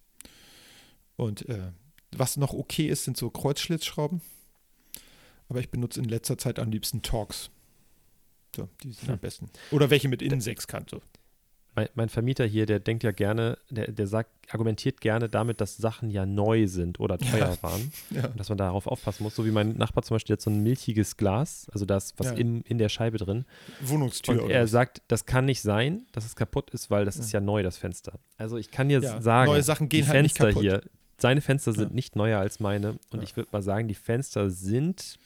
Und äh, was noch okay ist, sind so Kreuzschlitzschrauben. Aber ich benutze in letzter Zeit am liebsten Torx. So, die sind am Hm. besten. Oder welche mit Innensechskant. So. Mein, mein Vermieter hier, der denkt ja gerne, der, der sagt, argumentiert gerne damit, dass Sachen ja neu sind oder teuer Ja. waren. (laughs) Ja. Und dass man darauf aufpassen muss. So wie mein Nachbar zum Beispiel hat so ein milchiges Glas, also da ist was Ja. im, in der Scheibe drin. Wohnungstür. Und er was? sagt, das kann nicht sein, dass es kaputt ist, weil das ist ja neu, das Fenster. Also ich kann dir Ja, sagen, neue Sachen gehen die halt nicht Fenster hier, seine Fenster sind nicht neuer als meine. Und ich würde mal sagen, die Fenster sind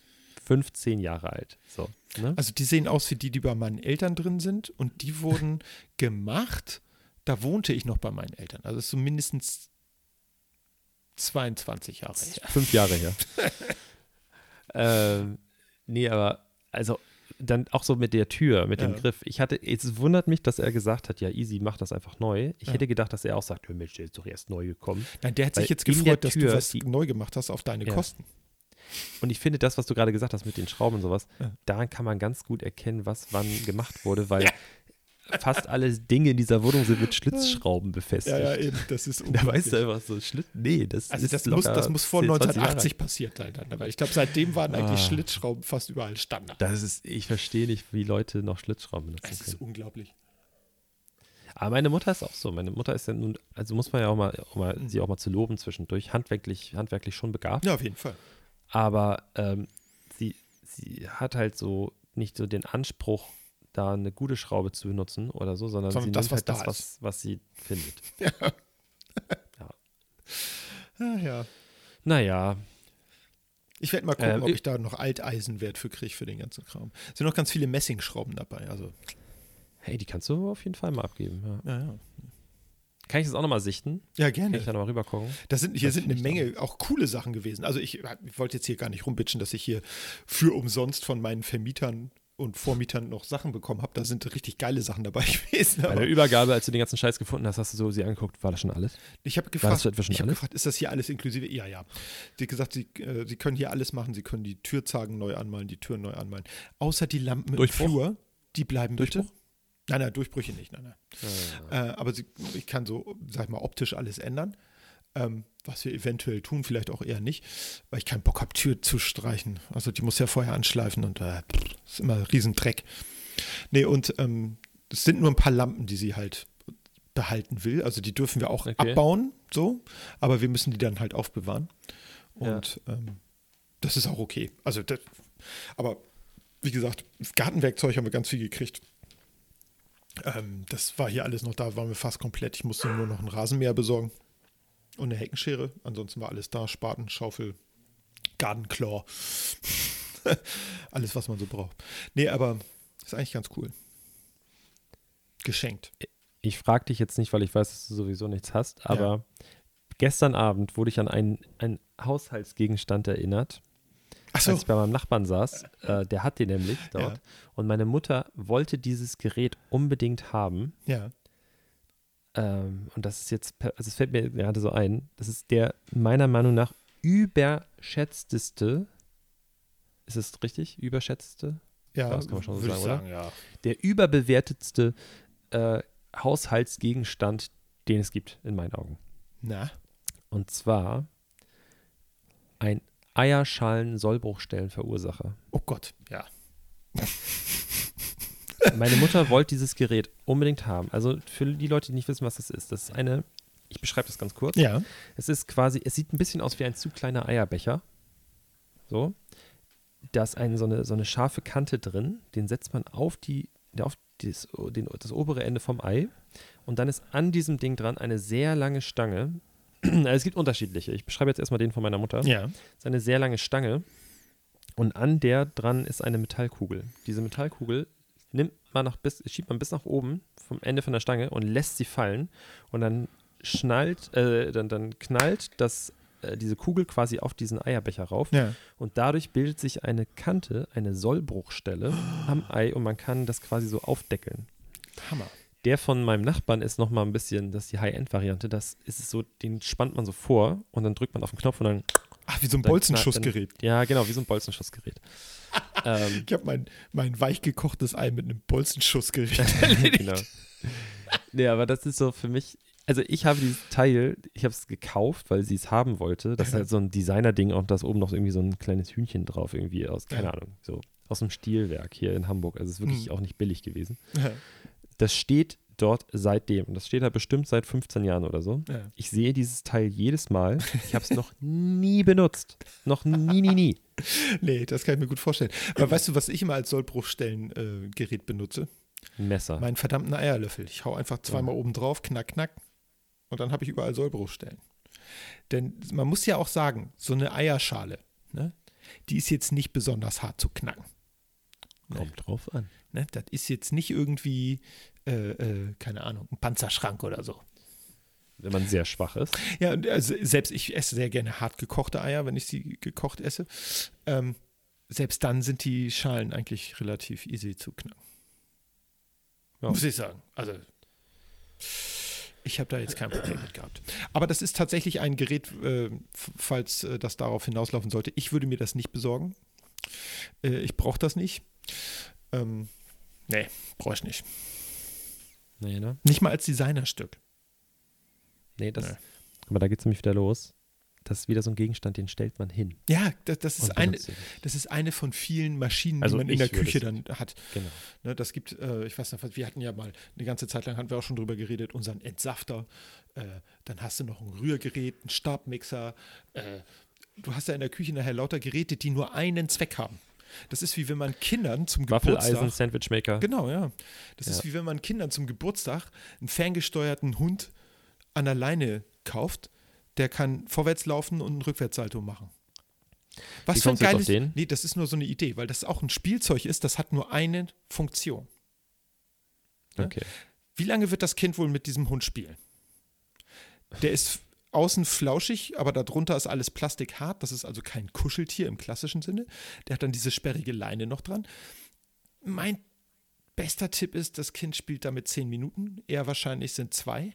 15 Jahre alt. So, ne? Also die sehen aus wie die, die bei meinen Eltern drin sind und die wurden (laughs) gemacht, da wohnte ich noch bei meinen Eltern. Also es ist so mindestens 22 Jahre her. Fünf Jahre her. (laughs) ähm, nee, aber also dann auch so mit der Tür, mit dem Ja. Griff. Ich hatte, es wundert mich, dass er gesagt hat, ja, easy, mach das einfach neu. Ich Ja. hätte gedacht, dass er auch sagt, "Hör, Mensch, der ist doch erst neu gekommen. Nein, der hat Weil sich jetzt gefreut, dass Tür du was die- neu gemacht hast auf deine Ja. Kosten. Und ich finde das, was du gerade gesagt hast mit den Schrauben und sowas, Ja. daran kann man ganz gut erkennen, was wann gemacht wurde, weil fast alle Dinge in dieser Wohnung sind mit (laughs) Schlitzschrauben befestigt. Ja, ja, eben. Das ist (laughs) Da unglaublich. weißt du einfach so, Schlitz, nee, das Also ist das muss, das muss vor 10, 20 Jahre 1980 passiert sein. Dann. Aber ich glaube, seitdem waren eigentlich Ah. Schlitzschrauben fast überall Standard. Das ist, ich verstehe nicht, wie Leute noch Schlitzschrauben benutzen können. ist unglaublich. Aber meine Mutter ist auch so. Meine Mutter ist ja nun, also muss man ja auch mal, auch mal Mhm. sie auch mal zu loben zwischendurch, handwerklich, handwerklich schon begabt. Ja, auf jeden Fall. Aber ähm, sie, sie hat halt so nicht so den Anspruch, da eine gute Schraube zu benutzen oder so, sondern, Sondern sie das, nimmt was halt da das, was, was sie findet. (laughs) Ja, ja. Naja, Ich werde mal gucken, Ähm, ob ich- ich da noch Alteisenwert für kriege für den ganzen Kram. Es sind noch ganz viele Messingschrauben dabei. Also, hey, die kannst du auf jeden Fall mal abgeben. Ja. ja, ja. Kann ich das auch nochmal sichten? Ja, Kann gerne. ich da nochmal rüber gucken? Da sind, hier Das sind eine Menge auch coole Sachen gewesen. Also ich, ich wollte jetzt hier gar nicht rumbitschen, dass ich hier für umsonst von meinen Vermietern und Vormietern noch Sachen bekommen habe. Da sind richtig geile Sachen dabei (laughs) gewesen. Bei der Übergabe, als du den ganzen Scheiß gefunden hast, hast du so sie angeguckt, war das schon alles? ich habe gefragt, das ich hab gefragt, ist das hier alles inklusive? Ja, ja. Sie hat gesagt, sie, äh, sie können hier alles machen. Sie können die Türzagen neu anmalen, die Türen neu anmalen. Außer die Lampen im Durchbruch? Flur, die bleiben bitte. Nein, nein, Durchbrüche nicht. Nein, nein. Äh, aber sie, ich kann so, sag ich mal, optisch alles ändern. Ähm, was wir eventuell tun, vielleicht auch eher nicht, weil ich keinen Bock habe, Tür zu streichen. Also die muss ja vorher anschleifen und äh, ist immer ein Riesendreck. Nee, und ähm, es sind nur ein paar Lampen, die sie halt behalten will. Also die dürfen wir auch Okay. abbauen, so, aber wir müssen die dann halt aufbewahren. Ja. Und ähm, das ist auch okay. Also, das, aber wie gesagt, Gartenwerkzeug haben wir ganz viel gekriegt. Ähm, das war hier alles noch da, waren wir fast komplett. Ich musste nur noch einen Rasenmäher besorgen. Und eine Heckenschere. Ansonsten war alles da. Spaten, Schaufel, Gardenclaw. (laughs) alles, was man so braucht. Nee, aber ist eigentlich ganz cool. Geschenkt. Ich frage dich jetzt nicht, weil ich weiß, dass du sowieso nichts hast, aber gestern Abend wurde ich an einen, einen Haushaltsgegenstand erinnert, Achso. als ich bei meinem Nachbarn saß. Äh, der hat den nämlich dort. Ja. Und meine Mutter wollte dieses Gerät unbedingt haben. Ja. Ähm, und das ist jetzt, also es fällt mir gerade so ein, das ist der meiner Meinung nach überschätzteste, ist es richtig? Überschätzteste? Ja, Das kann man schon so sagen, sagen, ja. Der überbewertetste äh, Haushaltsgegenstand, den es gibt, in meinen Augen. Na, Und zwar ein Eierschalen-Sollbruchstellenverursacher. oh Gott, ja. (laughs) Meine Mutter wollte dieses Gerät unbedingt haben. Also für die Leute, die nicht wissen, was das ist, das ist eine, ich beschreibe das ganz kurz. Ja. Es ist quasi, es sieht ein bisschen aus wie ein zu kleiner Eierbecher. So. Da ist ein, so, eine, so eine scharfe Kante drin, den setzt man auf, die, auf das, den, das obere Ende vom Ei. Und dann ist an diesem Ding dran eine sehr lange Stange. (clears throat) Es gibt unterschiedliche. Ich beschreibe jetzt erstmal den von meiner Mutter. Ja. Es ist eine sehr lange Stange. Und an der dran ist eine Metallkugel. Diese Metallkugel nimmt man nach bis, schiebt man bis nach oben vom Ende von der Stange und lässt sie fallen. Und dann schnallt, äh, dann, dann knallt das, äh, diese Kugel quasi auf diesen Eierbecher rauf. Ja. Und dadurch bildet sich eine Kante, eine Sollbruchstelle am Ei und man kann das quasi so aufdeckeln. Hammer. Der von meinem Nachbarn ist nochmal ein bisschen, das ist die High-End-Variante, das ist es so, den spannt man so vor und dann drückt man auf den Knopf und dann Ach, wie so ein Dann Bolzenschussgerät. Ja, genau, wie so ein Bolzenschussgerät. (laughs) ähm, Ich habe mein, mein weich gekochtes Ei mit einem Bolzenschussgerät. (laughs) (laughs) genau. Nee, aber das ist so für mich, also ich habe dieses Teil, ich habe es gekauft, weil sie es haben wollte. Das ist halt so ein Designer-Ding und da ist oben noch irgendwie so ein kleines Hühnchen drauf, irgendwie aus, keine Ja. Ahnung, so aus dem Stielwerk hier in Hamburg. Also es ist wirklich Hm. auch nicht billig gewesen. Ja. Das steht dort seitdem. Und das steht da bestimmt seit 15 Jahren oder so. Ja. Ich sehe dieses Teil jedes Mal. (laughs) Ich habe es noch nie benutzt. Noch nie, nie, nie. (laughs) Nee, das kann ich mir gut vorstellen. Aber weißt du, was ich immer als Sollbruchstellengerät äh, benutze? Ein Messer. Meinen verdammten Eierlöffel. Ich hau einfach zweimal oben drauf, knack, knack. Und dann habe ich überall Sollbruchstellen. Denn man muss ja auch sagen, so eine Eierschale, ne, die ist jetzt nicht besonders hart zu knacken. Kommt drauf an. Ne? Das ist jetzt nicht irgendwie, äh, äh, keine Ahnung, ein Panzerschrank oder so. Wenn man sehr schwach ist. Ja, und also selbst ich esse sehr gerne hart gekochte Eier, wenn ich sie gekocht esse. Ähm, selbst dann sind die Schalen eigentlich relativ easy zu knacken. Ja. Muss ich sagen. Also, ich habe da jetzt kein Problem mit gehabt. Aber das ist tatsächlich ein Gerät, äh, falls äh, das darauf hinauslaufen sollte. Ich würde mir das nicht besorgen. Äh, ich brauche das nicht. Ähm, nee, brauche ich nicht. Nee, ne? Nicht mal als Designerstück. Nee, das. Nee. Aber da geht es nämlich wieder los. Das ist wieder so ein Gegenstand, den stellt man hin. Ja, das, das, ist eine, das ist eine von vielen Maschinen, Also die man in der Küche dann hat. Genau. Ne, das gibt, äh, ich weiß nicht, wir hatten ja mal eine ganze Zeit lang, hatten wir auch schon drüber geredet, unseren Entsafter. Äh, dann hast du noch ein Rührgerät, einen Stabmixer. Äh, du hast ja in der Küche nachher lauter Geräte, die nur einen Zweck haben. Das ist wie wenn man Kindern zum Waffeleisen, Geburtstag. Sandwichmaker. Genau, ja. Das ist Ja. wie wenn man Kindern zum Geburtstag einen ferngesteuerten Hund an der Leine kauft, der kann vorwärts laufen und einen Rückwärtssalto machen. Was Wie für ein geiles. Nee, das ist nur so eine Idee, weil das auch ein Spielzeug ist, das hat nur eine Funktion. Ja? Okay. Wie lange wird das Kind wohl mit diesem Hund spielen? Der ist außen flauschig, aber darunter ist alles plastikhart. Das ist also kein Kuscheltier im klassischen Sinne. Der hat dann diese sperrige Leine noch dran. Mein bester Tipp ist, das Kind spielt damit zehn Minuten. Eher wahrscheinlich sind zwei.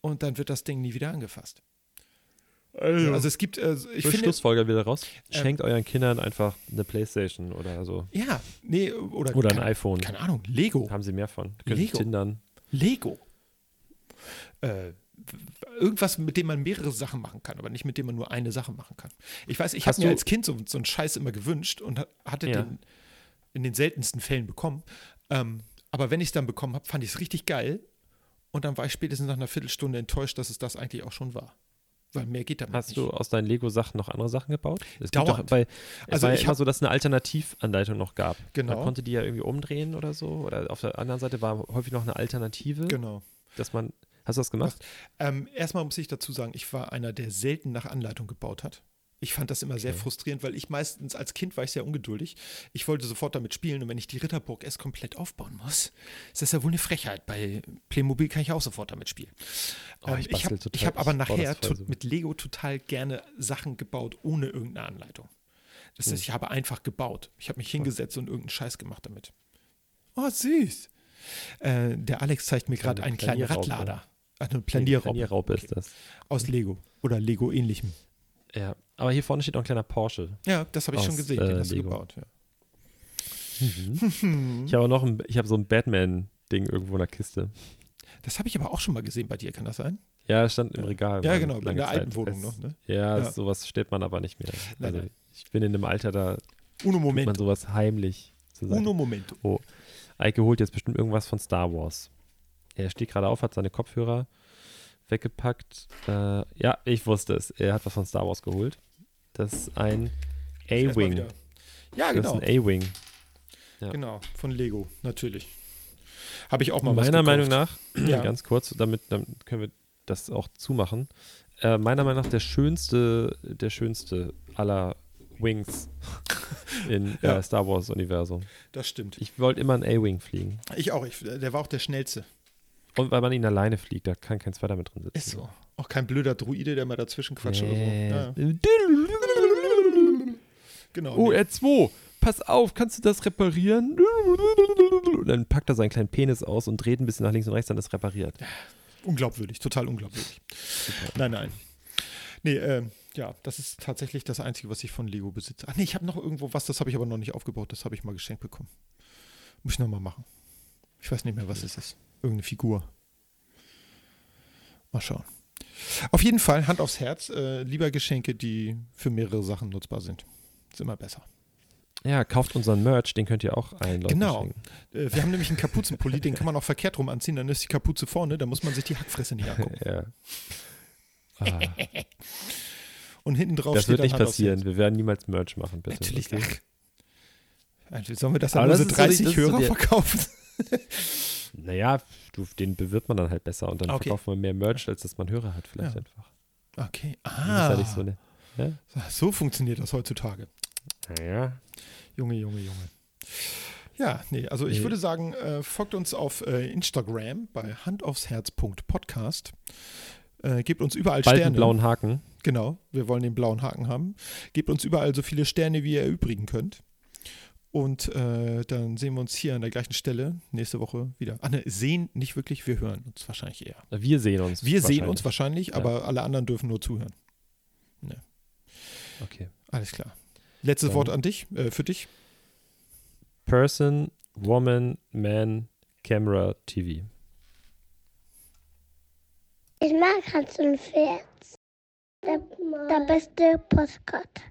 Und dann wird das Ding nie wieder angefasst. Also es gibt, äh, ich Für finde, Schlussfolger wieder raus. Ähm, Schenkt euren Kindern einfach eine Playstation oder so. ja, nee, oder, Oder ein keine, iPhone. keine Ahnung, Lego. Haben sie mehr von. Können Lego. Tindern. Lego. Äh, irgendwas, mit dem man mehrere Sachen machen kann, aber nicht mit dem man nur eine Sache machen kann. Ich weiß, ich habe mir als Kind so, so einen Scheiß immer gewünscht und ha- hatte Ja. den in den seltensten Fällen bekommen. Ähm, aber wenn ich es dann bekommen habe, fand ich es richtig geil. Und dann war ich spätestens nach einer Viertelstunde enttäuscht, dass es das eigentlich auch schon war. Weil mehr geht damit Hast nicht. du aus deinen Lego-Sachen noch andere Sachen gebaut? Es Dauernd. Es Also war ich immer so, dass es eine Alternativanleitung noch gab. Genau. Man konnte die ja irgendwie umdrehen oder so. Oder auf der anderen Seite war häufig noch eine Alternative, Genau. dass man Hast du das gemacht? Ähm, erstmal muss ich dazu sagen, ich war einer, der selten nach Anleitung gebaut hat. Ich fand das immer sehr Okay. frustrierend, weil ich meistens als Kind war ich sehr ungeduldig. Ich wollte sofort damit spielen und wenn ich die Ritterburg erst komplett aufbauen muss, ist das ja wohl eine Frechheit. Bei Playmobil kann ich auch sofort damit spielen. Oh, ähm, ich ich bastel habe ich hab aber ich nachher so. mit Lego total gerne Sachen gebaut ohne irgendeine Anleitung. Das Hm. heißt, ich habe einfach gebaut. Ich habe mich hingesetzt und irgendeinen Scheiß gemacht damit. Oh, süß. Äh, der Alex zeigt mir gerade einen kleinen Planierraupe. Radlader. Ach, eine Planierraupe. Planierraupe Okay. ist das. Aus Lego oder Lego-ähnlichem. Ja. Aber hier vorne steht noch ein kleiner Porsche. Ja, das habe ich schon Aus, gesehen. äh, Den hast du Lego. gebaut. Ja. Ich habe noch ein, ich habe so ein Batman-Ding irgendwo in der Kiste. Das habe ich aber auch schon mal gesehen bei dir, kann das sein? Ja, es stand im Regal. Ja, genau, in der Zeit. alten Wohnung noch. Ne? Ja, Ja. sowas stellt man aber nicht mehr. Nein, Also ich bin in einem Alter, da Uno tut man Momento. sowas heimlich zu sagen. Uno Momento. Eike holt jetzt bestimmt irgendwas von Star Wars. Er steht gerade auf, hat seine Kopfhörer weggepackt. Äh, ja, ich wusste es. Er hat was von Star Wars geholt. Das ist ein A-Wing. Ja, Das genau. ist ein A-Wing. ja. Genau, von Lego, natürlich. Habe ich auch mal was Meiner. Meinung nach, (clears throat) Ja. ganz kurz, damit, damit können wir das auch zumachen. Äh, meiner Meinung nach der schönste, der schönste aller Wings (laughs) in Ja. äh, Star Wars Universum. Das stimmt. Ich wollte immer einen A-Wing fliegen. Ich auch. Ich, der war auch der schnellste. Und weil man ihn alleine fliegt, da kann kein zweiter mit drin sitzen. Ist so. Auch kein blöder Druide, der mal dazwischen quatscht oder so. Ja, ja. Nee. genau. Oh, nee. R2, pass auf, kannst du das reparieren? Und dann packt er seinen kleinen Penis aus und dreht ein bisschen nach links und rechts, dann ist repariert. Unglaubwürdig, total unglaubwürdig. Nein, nein. Nee, ähm, ja, das ist tatsächlich das Einzige, was ich von Lego besitze. Ach nee, ich habe noch irgendwo was, das habe ich aber noch nicht aufgebaut. Das habe ich mal geschenkt bekommen. Muss ich nochmal machen. Ich weiß nicht mehr, was es ist. Irgendeine Figur. Mal schauen. Auf jeden Fall, Hand aufs Herz, äh, lieber Geschenke, die für mehrere Sachen nutzbar sind. Ist immer besser. Ja, kauft unseren Merch, den könnt ihr auch allen Leuten Genau. schenken. Äh, wir haben nämlich einen Kapuzenpulli, den kann man auch verkehrt rum anziehen, dann ist die Kapuze vorne, da muss man sich die Hackfresse nicht angucken. (laughs) Ja. Ah, Und hinten drauf das steht wird nicht passieren. Wir werden niemals Merch machen, bitte. Natürlich. okay? Ach. Sollen wir das an unsere ist so die- 30 das ist so Hörer verkaufen? Naja, du, den bewirbt man dann halt besser und dann Okay. verkauft man mehr Merch, als dass man Hörer hat, vielleicht Ja. einfach. Okay. Ah, nicht so eine. Ja? so funktioniert das heutzutage. Naja. Junge, Junge, Junge. Ja, nee, also ich Nee. würde sagen, äh, folgt uns auf äh, Instagram bei handaufsherz.podcast. Äh, gebt uns überall Bald Sterne. einen blauen Haken. Genau, wir wollen den blauen Haken haben. Gebt uns überall so viele Sterne, wie ihr erübrigen könnt. Und äh, dann sehen wir uns hier an der gleichen Stelle nächste Woche wieder. Ah, ne, sehen nicht wirklich, wir hören uns wahrscheinlich eher. Wir sehen uns. Wir sehen uns wahrscheinlich, Ja. aber alle anderen dürfen nur zuhören. Okay. Alles klar. Letztes Dann- Wort an dich, äh, für dich. Person, Woman, Man, Camera, TV. Ich mag Hans und Pferd. Der, der beste Postkarte.